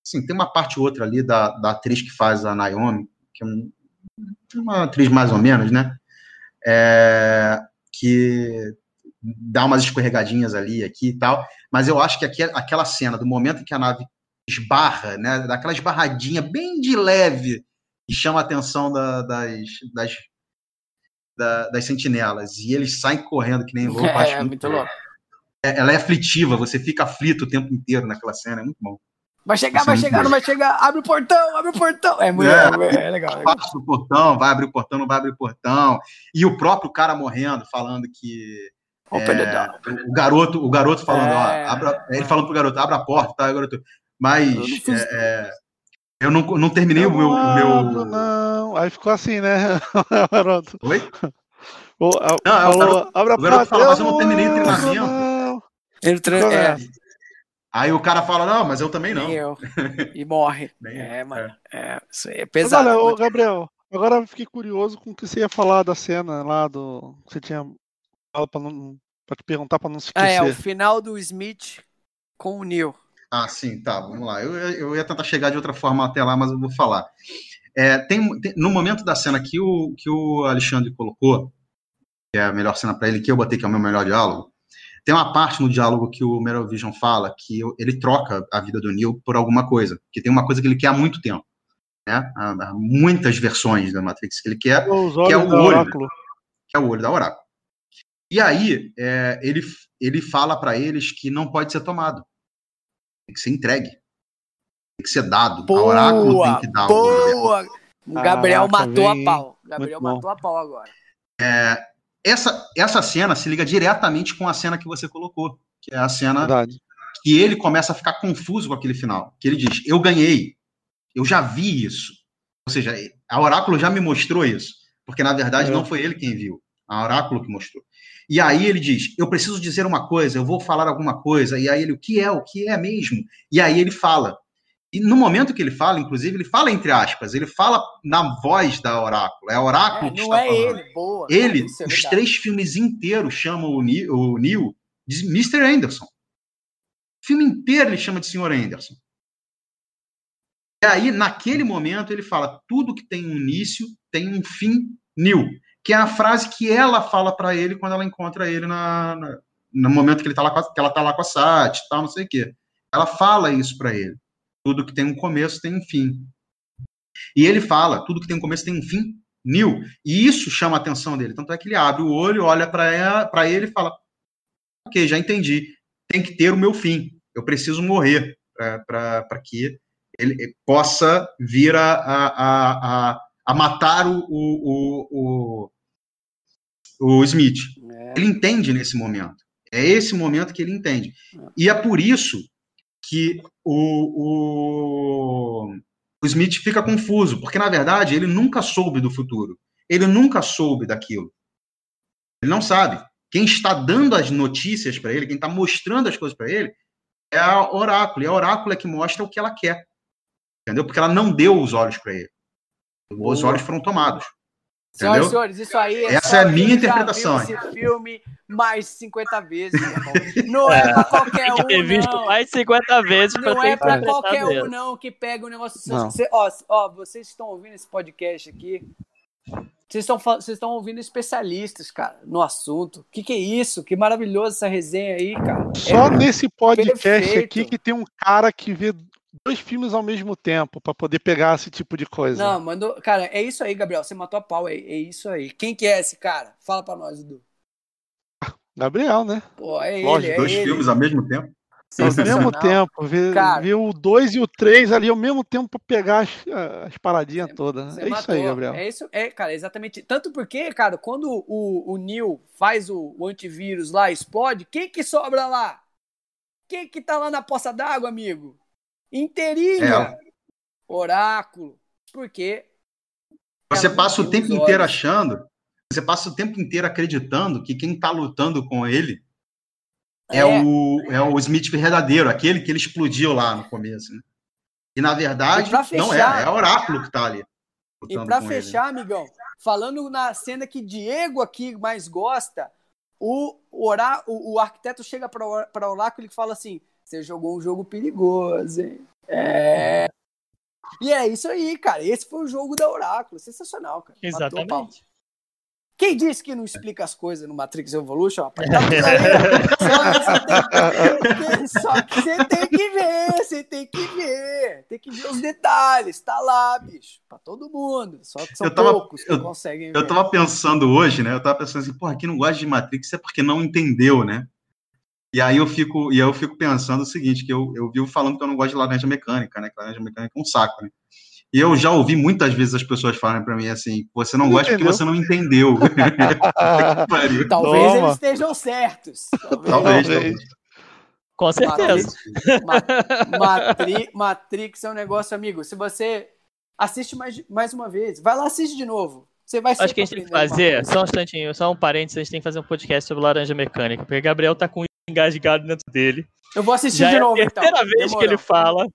Sim, tem uma parte ou outra ali da, da atriz que faz a Naomi, que é um- uma atriz mais ou menos, né? É, que dá umas escorregadinhas ali, aqui e tal. Mas eu acho que aqui, aquela cena, do momento em que a nave esbarra, né? Daquela esbarradinha bem de leve e chama a atenção da- das, das, da- das sentinelas. E eles saem correndo que nem louco. eu acho É, muito louco. É- Ela é aflitiva, você fica aflito o tempo inteiro naquela cena, é muito bom. Vai chegar, é vai chegar, não vai chegar. Abre o portão, abre o portão. É muito É. é, é legal. é legal. passa pro portão, vai abrir o portão, não vai abrir o portão. E o próprio cara morrendo, falando que. Open the é, door. o garoto, o garoto falando, É. ó, abra- ele falando pro garoto, abra a porta, tá, garoto. Mas Eu não fiz- eu não, não terminei Eu o meu. não o abro, meu... não. Aí ficou assim, né? Oi? O, a- Não, o falou, garoto- abre a o garoto porta. fala, mas eu não terminei o treinamento. É, nessa. Aí o cara fala, não, mas eu também não. eu. E morre. É, mano. É, isso é Mas pesado. olha, ô, Gabriel, agora eu fiquei curioso com o que você ia falar da cena lá do. que Você tinha falado pra, não, pra te perguntar pra não se Ah, é, o esquecer. final do Smith com o Neil. Ah, sim, tá, vamos lá. Eu, eu ia tentar chegar de outra forma até lá, mas eu vou falar. É, tem, tem- no momento da cena que o, que o Alexandre colocou, que é a melhor cena para ele, que eu botei que é o meu melhor diálogo, tem uma parte no diálogo que o Merovision fala que ele troca a vida do Neil por alguma coisa, que tem uma coisa que ele quer há muito tempo. Né? Há, há muitas versões da Matrix que ele quer, que é o olho, oráculo. que é o olho da Oráculo. E aí, é, ele, ele fala para eles que não pode ser tomado. Tem que ser entregue. Tem que ser dado. a Oráculo tem que dar boa! O Gabriel Caraca, matou vem. a pau. O Gabriel matou a pau agora. Essa, essa cena se liga diretamente com a cena que você colocou, que é a cena Verdade. que ele começa a ficar confuso com aquele final. Que ele diz: Eu ganhei. Eu já vi isso. Ou seja, a Oráculo já me mostrou isso. Porque, na verdade, É. não foi ele quem viu. A Oráculo que mostrou. E aí ele diz: Eu preciso dizer uma coisa, eu vou falar alguma coisa. E aí ele: O que é? O que é mesmo? E aí ele fala. E no momento que ele fala, inclusive, ele fala entre aspas, ele fala na voz da Oráculo. É Oráculo É, que está é falando. ele, boa. Ele, é os verdade. três filmes inteiros chamam o Neil, o Neil de Mr. Anderson. O filme inteiro ele chama de Sr. Anderson. E aí, naquele momento, ele fala: tudo que tem um início tem um fim, Neil. Que é a frase que ela fala para ele quando ela encontra ele na, na- no momento que, ele tá lá que ela tá lá com a Sati e tal, não sei o quê. Ela fala isso para ele. Tudo que tem um começo tem um fim. E ele fala: tudo que tem um começo tem um fim, Neil. E isso chama a atenção dele. Tanto é que ele abre o olho, olha para ele e fala: Ok, já entendi. Tem que ter o meu fim. Eu preciso morrer para que ele possa vir a, a, a, a, matar o, o, o, o, o Smith. É. Ele entende nesse momento. É esse momento que ele entende. E é por isso que o, o, o Smith fica confuso, porque na verdade ele nunca soube do futuro. Ele nunca soube daquilo. Ele não sabe. Quem está dando as notícias para ele, quem está mostrando as coisas para ele, é a oráculo. E a oráculo é que mostra o que ela quer. Entendeu? Porque ela não deu os olhos para ele. Os olhos foram tomados. Senhoras e senhores, isso aí é Essa é a minha interpretação, viu esse filme mais de 50 vezes, meu irmão. Não é pra qualquer que ter um, visto não. mais de 50 vezes Não ter é pra qualquer um, não, que pega o negócio. Não. Cê- ó, ó, vocês estão ouvindo esse podcast aqui. Vocês estão, fa- vocês estão ouvindo especialistas, cara, no assunto. O que, que é isso? Que maravilhoso essa resenha aí, cara. Só É- nesse podcast perfeito. aqui que tem um cara que vê dois filmes ao mesmo tempo pra poder pegar esse tipo de coisa. Não, mandou. Cara, é isso aí, Gabriel. Você matou a pau. É, é isso aí. Quem que é esse cara? Fala pra nós, Dudu. Gabriel, né? Pô, é Lógico, ele, é Dois ele. filmes ao mesmo tempo. Ao mesmo tempo, ver, Cara. ver o 2 e o 3 ali ao mesmo tempo pra pegar as, as paradinhas todas. Você É isso matou. aí, Gabriel. É isso, é, cara, exatamente. Tanto porque, cara, quando o, o Neil faz o, o antivírus lá, explode, quem que sobra lá? Quem que tá lá na poça d'água, amigo? Inteirinha. Ela. Oráculo. Porque. Você passa o tempo inteiro achando, você passa o tempo inteiro acreditando que quem está lutando com ele é, o, é o Smith verdadeiro, aquele que ele explodiu lá no começo. Né? E na verdade, E pra não é, fechar- é o Oráculo que está ali. E lutando pra com ele. fechar, amigão, falando na cena que Diego aqui mais gosta, o, orá, o, o arquiteto chega Or- pra Oráculo e fala assim: você jogou um jogo perigoso, hein? É. E é isso aí, cara. Esse foi o jogo da Oráculo. Sensacional, cara. Exatamente. Quem disse que não explica as coisas no Matrix Evolution, rapaz? Tá aí. Só que você tem que ver, você tem que ver. Tem que ver os detalhes. Tá lá, bicho. Pra todo mundo. Só que são Eu tava- poucos que eu- conseguem ver. Eu tava pensando hoje, né? Eu tava pensando assim, porra, quem não gosta de Matrix é porque não entendeu, né? E aí eu fico, e aí eu fico pensando o seguinte, que eu, eu vivo falando que eu não gosto de laranja mecânica, né? Que laranja mecânica é um saco, né? E eu já ouvi muitas vezes as pessoas falarem pra mim assim, você não Não gosta porque entendeu. você não entendeu. Talvez Toma. eles estejam certos. Talvez. Talvez, Talvez. Com certeza. Ma- Matri- Matrix é um negócio, amigo. Se você assiste mais, mais uma vez, vai lá assiste de novo. Você vai Acho que a gente tem que fazer, só um instantinho, só um parênteses, a gente tem que fazer um podcast sobre laranja mecânica, porque Gabriel tá com engasgado dentro dele. Eu vou assistir Já de é a novo, terceira então. vez Demorou. que ele fala,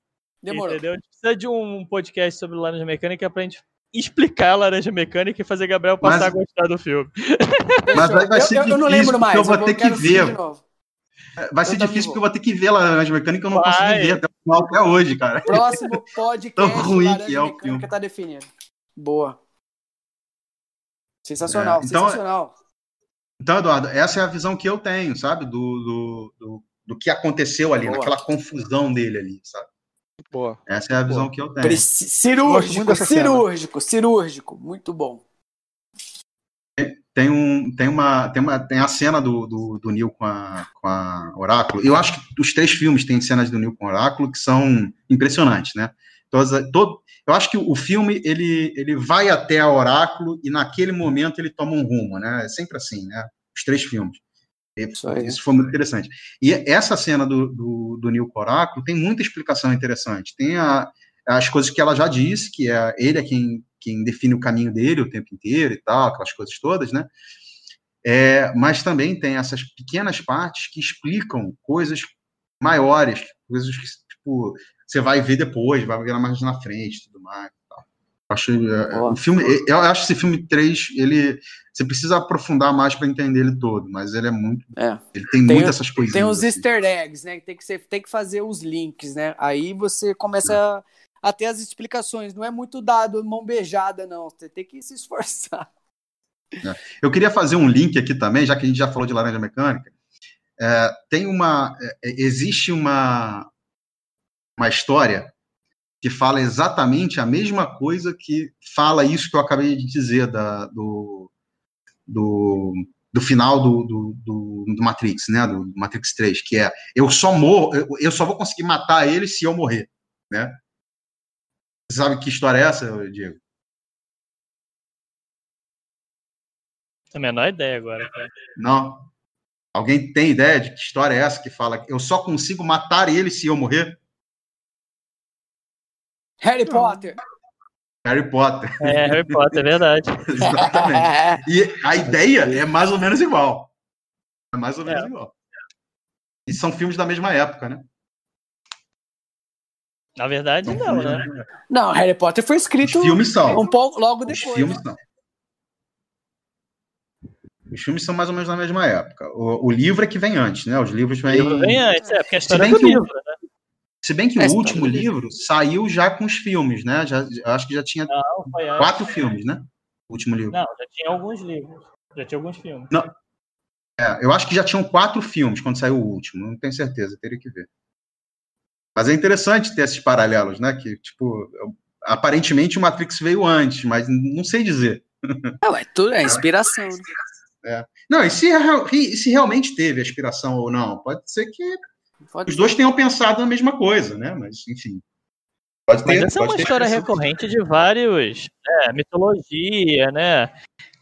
Demorou. entendeu? A gente precisa de um podcast sobre laranja mecânica pra gente explicar a laranja mecânica e fazer Gabriel passar Mas- a gostar do filme. Mas vai- vai eu, ser eu, eu não difícil, lembro mais. eu vou vou- ter que ver. de novo. Vai ser difícil vou. porque eu vou ter que ver a laranja mecânica, eu não Vai. consegui ver até o final até hoje, cara. Próximo podcast. Tão ruim Laranja que é o filme. tá definido. Boa. Sensacional, É, então- sensacional. Então, Eduardo, essa é a visão que eu tenho, sabe? Do, do, do, do que aconteceu ali, Boa. naquela confusão dele ali, sabe? Boa. Essa é a visão que eu tenho. Cirúrgico, cirúrgico, cirúrgico. Muito bom. Tem, um, tem, uma, tem, uma, tem a cena do, do, do Neil com a, com a Oráculo. Eu acho que os três filmes têm cenas do Neil com o Oráculo que são impressionantes, né? Todas, todo, eu acho que o filme ele, ele vai até a Oráculo e naquele momento ele toma um rumo, né? É sempre assim, né? Os três filmes. E Isso. Isso foi muito interessante. E essa cena do, do, do Neil com o Oráculo tem muita explicação interessante. Tem a, as coisas que ela já disse, que é ele é quem, quem define o caminho dele o tempo inteiro e tal, aquelas coisas todas, né? É, mas também tem essas pequenas partes que explicam coisas maiores, coisas que tipo, você vai ver depois, vai ver mais na frente, tudo mais. Acho é, o filme, eu acho esse filme 3, ele você precisa aprofundar mais para entender ele todo, mas ele é muito, É. ele tem, Tem- muitas essas coisinhas. Tem os assim. easter eggs, né? Tem que, ser, tem que fazer os links, né? Aí você começa a, a ter as explicações. Não é muito dado mão beijada, não. Você tem que se esforçar. Eu queria fazer um link aqui também, já que a gente já falou de laranja mecânica. É, tem uma, é, existe uma uma história que fala exatamente a mesma coisa que fala isso que eu acabei de dizer da, do, do, do final do, do, do, do Matrix, né? Do Matrix 3, que é eu só morro, eu, eu só vou conseguir matar ele se eu morrer, né? Você sabe que história é essa, Diego? A menor ideia agora, cara. Não. Alguém tem ideia de que história é essa que fala eu só consigo matar ele se eu morrer? Harry Potter. Harry Potter. É, Harry Potter, é verdade. Exatamente. E a ideia é mais ou menos igual. É mais ou menos É. igual. E são filmes da mesma época, né? Na verdade, São não, né? Não, Harry Potter foi Os escrito filmes são. um pouco logo Os depois. filmes né? são. Os filmes são mais ou menos da mesma época. O, o livro é que vem antes, né? Os livros O vêm. livro vem antes, é, porque a história é do que o- livro, né? Se bem que É, o último do livro. saiu já com os filmes, né? Já, eu acho que já tinha Não, foi quatro filmes, né? O último livro. Não, já tinha alguns livros. Já tinha alguns filmes. É, eu acho que já tinham quatro filmes quando saiu o último, não tenho certeza, teria que ver. Mas é interessante ter esses paralelos, né? Que, tipo, eu- aparentemente o Matrix veio antes, mas não sei dizer. Não, é tudo é inspiração. né? Não, e se, e se realmente teve aspiração ou não? Pode ser que Pode os dois tenham pensado na mesma coisa, né? Mas, enfim. Pode Mas ter. essa é uma história recorrente de vários, né, mitologia, né?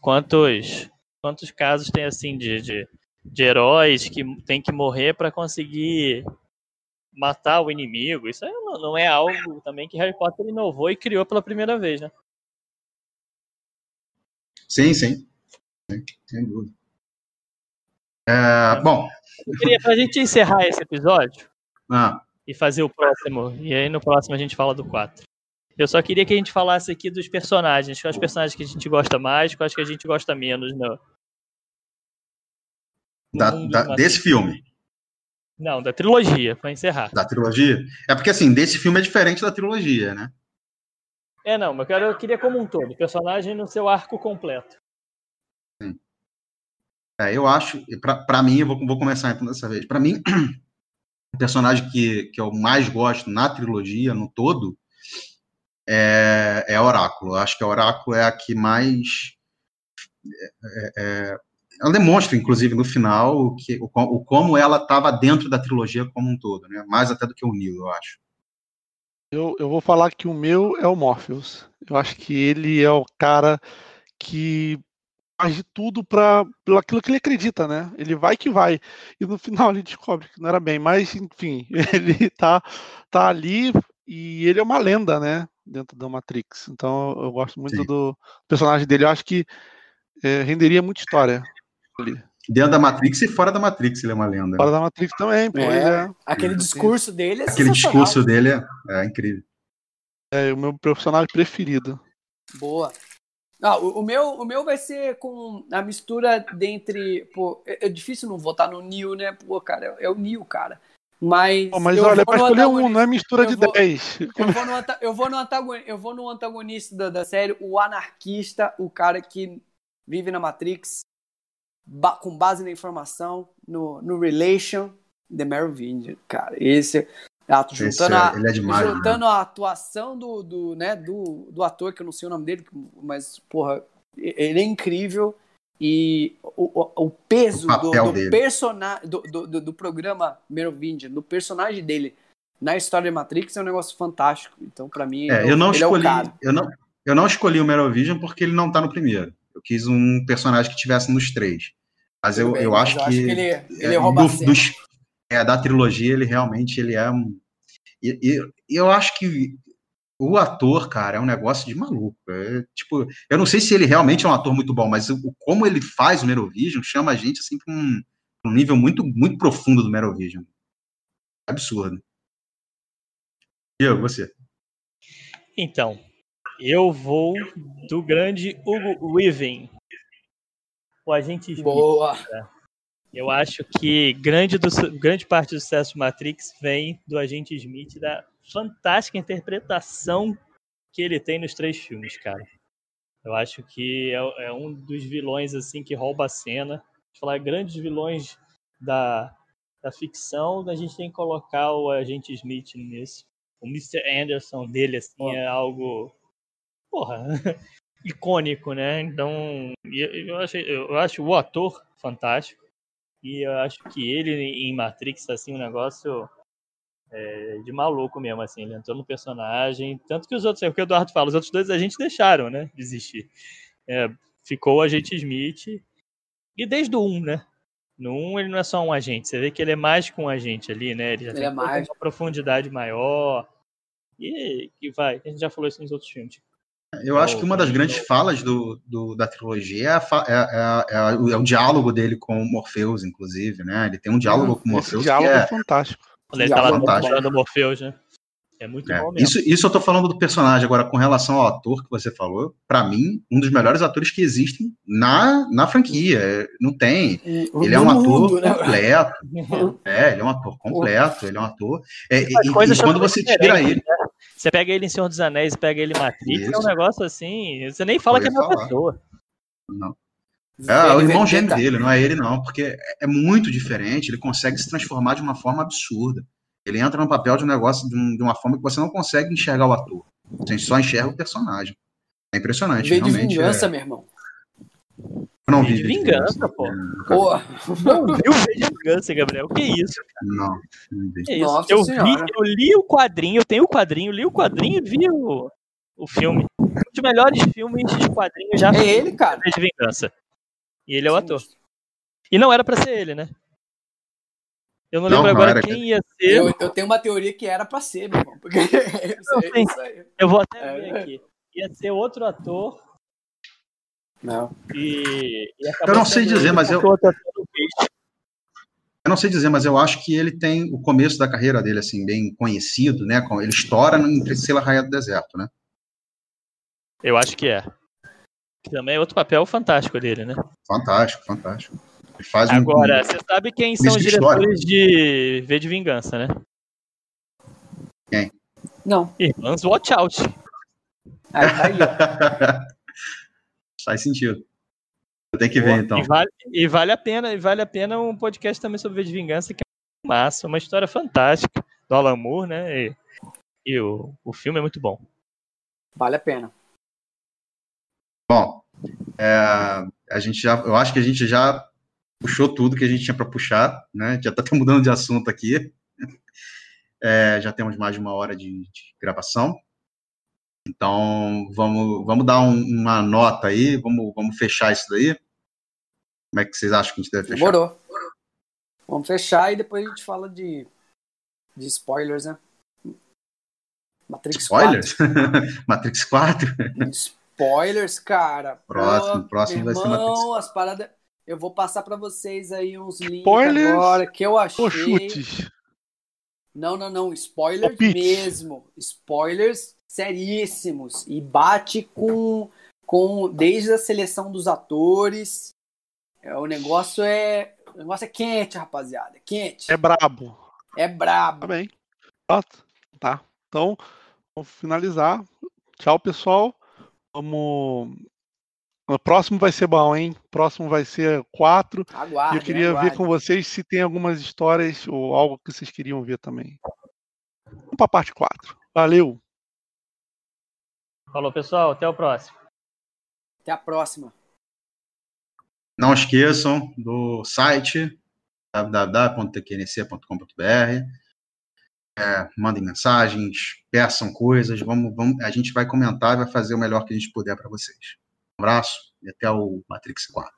Quantos, quantos casos tem assim de, de, de heróis que tem que morrer para conseguir matar o inimigo? Isso aí não, não é algo também que Harry Potter inovou e criou pela primeira vez, né? Sim, sim. Sim, Sem dúvida. É, bom, Eu queria, pra gente encerrar esse episódio ah, e fazer o próximo, e aí no próximo a gente fala do 4. Eu só queria que a gente falasse aqui dos personagens, quais personagens que a gente gosta mais, quais que a gente gosta menos no, no da- da- desse filme, Não, da trilogia, pra encerrar. da trilogia. É porque, assim, desse filme é diferente da trilogia, né? É, não, mas eu, quero, eu queria como um todo, personagem no seu arco completo. É, eu acho, para mim, eu vou, vou começar então dessa vez. Para mim, o personagem que, que eu mais gosto na trilogia, no todo, é, é a Oráculo. Eu acho que a Oráculo é a que mais. é, é, ela demonstra, inclusive, no final, o, que, o, o como ela estava dentro da trilogia como um todo, né? mais até do que o Neo, eu acho. Eu, eu vou falar que o meu é o Morpheus. Eu acho que ele é o cara que faz de tudo para aquilo que ele acredita, né? Ele vai que vai. E no final ele descobre que não era bem, mas enfim, ele tá, tá ali e ele é uma lenda, né? Dentro da Matrix. Então eu gosto muito Sim. do personagem dele. Eu acho que é, renderia muita história ali. Dentro da Matrix e fora da Matrix, ele é uma lenda. Fora da Matrix também, pois É. é. Aquele discurso dele é Aquele discurso dele é, é incrível. É o meu personagem preferido. Boa. Ah, o, o meu, o meu vai ser com a mistura dentre. Pô, é, é difícil não votar no Neil, né? Pô, cara, é, é o Neil, cara. Mas. Mas olha, é pra escolher um, antagonista- não é mistura eu de vou- 10. Eu vou no, anta- eu vou no, antagon- eu vou no antagonista da, da série, o anarquista, o cara que vive na Matrix, ba- com base na informação, no, no Relation, The Merovingian, cara. Esse, Esse juntando, é- a, é demais, né? juntando a atuação do, do, né, do, do ator, que eu não sei o nome dele, mas, porra, ele é incrível. E o, o, o peso O do, do, do, do, do, programa Merovingian, do personagem dele na história de Matrix é um negócio fantástico. Então, pra mim, É, ele, eu não ele escolhi, é eu não, eu não escolhi o Merovision porque ele não tá no primeiro. Eu quis um personagem que tivesse nos três. Mas eu, bem, eu mas acho que, ele, ele é, rouba a do- cena. dos- é, da trilogia ele realmente ele é um e, e- eu acho que o ator, cara, é um negócio de maluco. É, tipo, eu não sei se ele realmente é um ator muito bom, mas o, como ele faz o Merovision chama a gente assim para um, um, nível muito, muito profundo do Merovision. Absurdo. E eu, você? Então, eu vou do grande Hugo Weaving. O agente Smith. Boa! Eu acho que grande, do, grande parte do sucesso de Matrix vem do agente Smith, da fantástica interpretação que ele tem nos três filmes, cara. Eu acho que é, é um dos vilões assim que rouba a cena. Falar grandes vilões da, da ficção, a gente tem que colocar o agente Smith nisso. O Mr. Anderson dele assim é algo porra, icônico, né? Então, eu acho, eu acho o ator fantástico e eu acho que ele em Matrix assim um negócio é, de maluco mesmo, assim. Ele entrou no personagem. Tanto que os outros, é o que o Eduardo fala, os outros dois a gente deixaram, né? Desistir. É, ficou o agente Smith. E desde o 1, né? No 1 ele não é só um agente, você vê que ele é mais que um agente ali, né? Ele já ele tem é mais... uma profundidade maior. E que vai, a gente já falou isso nos outros filmes. Eu acho que uma das grandes falas do, do da trilogia é, a, é, é, é, o, é, o, diálogo dele com o Morpheus, inclusive, né? Ele tem um diálogo com o Morpheus. Esse diálogo é fantástico. Quando ele tá lá mostrando Morpheus, né? É muito é, bom mesmo. Isso, isso eu tô falando do personagem. Agora, com relação ao ator que você falou, para mim, um dos melhores atores que existem na, na franquia. É, não tem. Ele é um ator né? completo. é, ele é um ator completo. Ele é um ator. É, e, e, quando você tira ele. Né? Você pega ele em Senhor dos Anéis, pega ele em Matrix, isso. é um negócio assim. Você nem fala que é uma pessoa. Não. É, o irmão gêmeo dele, não é ele não, porque é muito diferente, ele consegue se transformar de uma forma absurda. Ele entra no papel de um negócio de, um, de uma forma que você não consegue enxergar o ator. Você só enxerga o personagem. É impressionante, Vê realmente. de vingança, é... meu irmão. Eu não vi. De vingança, pô. Pô, não viu V de vingança, Gabriel? Que isso? Não, não vi. Que isso? Nossa eu, vi, eu li o quadrinho, eu tenho o quadrinho, li o quadrinho e vi o, o filme. Um dos melhores filmes de quadrinhos já É ele, cara. V de vingança. E ele é o ator. E não era pra ser ele, né? Eu não, não lembro agora quem ia ser. Eu, eu, tenho uma teoria que era pra ser, meu irmão. Porque não, eu vou até é. ver aqui. Ia ser outro ator. Não. E, e eu não sei dizer, mas eu. Eu não sei dizer, mas eu acho que ele tem o começo da carreira dele, assim, bem conhecido, né? Ele estoura no Priscila Raia do Deserto, né? Eu acho que é. Também é outro papel fantástico dele, né? Fantástico, fantástico. Ele faz Agora, um... você sabe quem são os diretores de V de Vingança, né? Quem? Não. Irmãos Watch Out. Ah, tá aí, Faz sentido. Eu tenho que ver, então. E vale, e vale, a pena, e vale a pena um podcast também sobre V de Vingança, que é massa, uma história fantástica do Alan Moore, né? E, e o, o filme é muito bom. Vale a pena. Bom, é, a gente já, eu acho que a gente já puxou tudo que a gente tinha para puxar, né? Já está mudando de assunto aqui. É, já temos mais de uma hora de, de gravação. Então, vamos, vamos dar um, uma nota aí, vamos, vamos fechar isso daí. Como é que vocês acham que a gente deve fechar? Demorou. Vamos fechar e depois a gente fala de, de spoilers, né? Matrix spoilers? 4. Matrix 4? spoilers, cara. Próximo, Pô, próximo vai ser Matrix. as paradas. Eu vou passar para vocês aí uns links spoilers agora que eu achei. Ou chutes? Não, não, não. Spoilers mesmo. Spoilers seríssimos. E bate com, com. Desde a seleção dos atores. É, o negócio é. O negócio é quente, rapaziada. É quente. É brabo. É brabo. Tá bem. Tá. Então, vamos finalizar. Tchau, pessoal. Vamos. O próximo vai ser bom, hein? O próximo vai ser quatro. Aguarde, e eu queria aguarde. ver com vocês se tem algumas histórias ou algo que vocês queriam ver também. Vamos para a parte 4. Valeu! Falou, pessoal. Até o próximo. Até a próxima. Não esqueçam do site www.tqnc.com.br é, mandem mensagens, peçam coisas, vamos, vamos, a gente vai comentar e vai fazer o melhor que a gente puder para vocês. Um abraço e até o Matrix 4.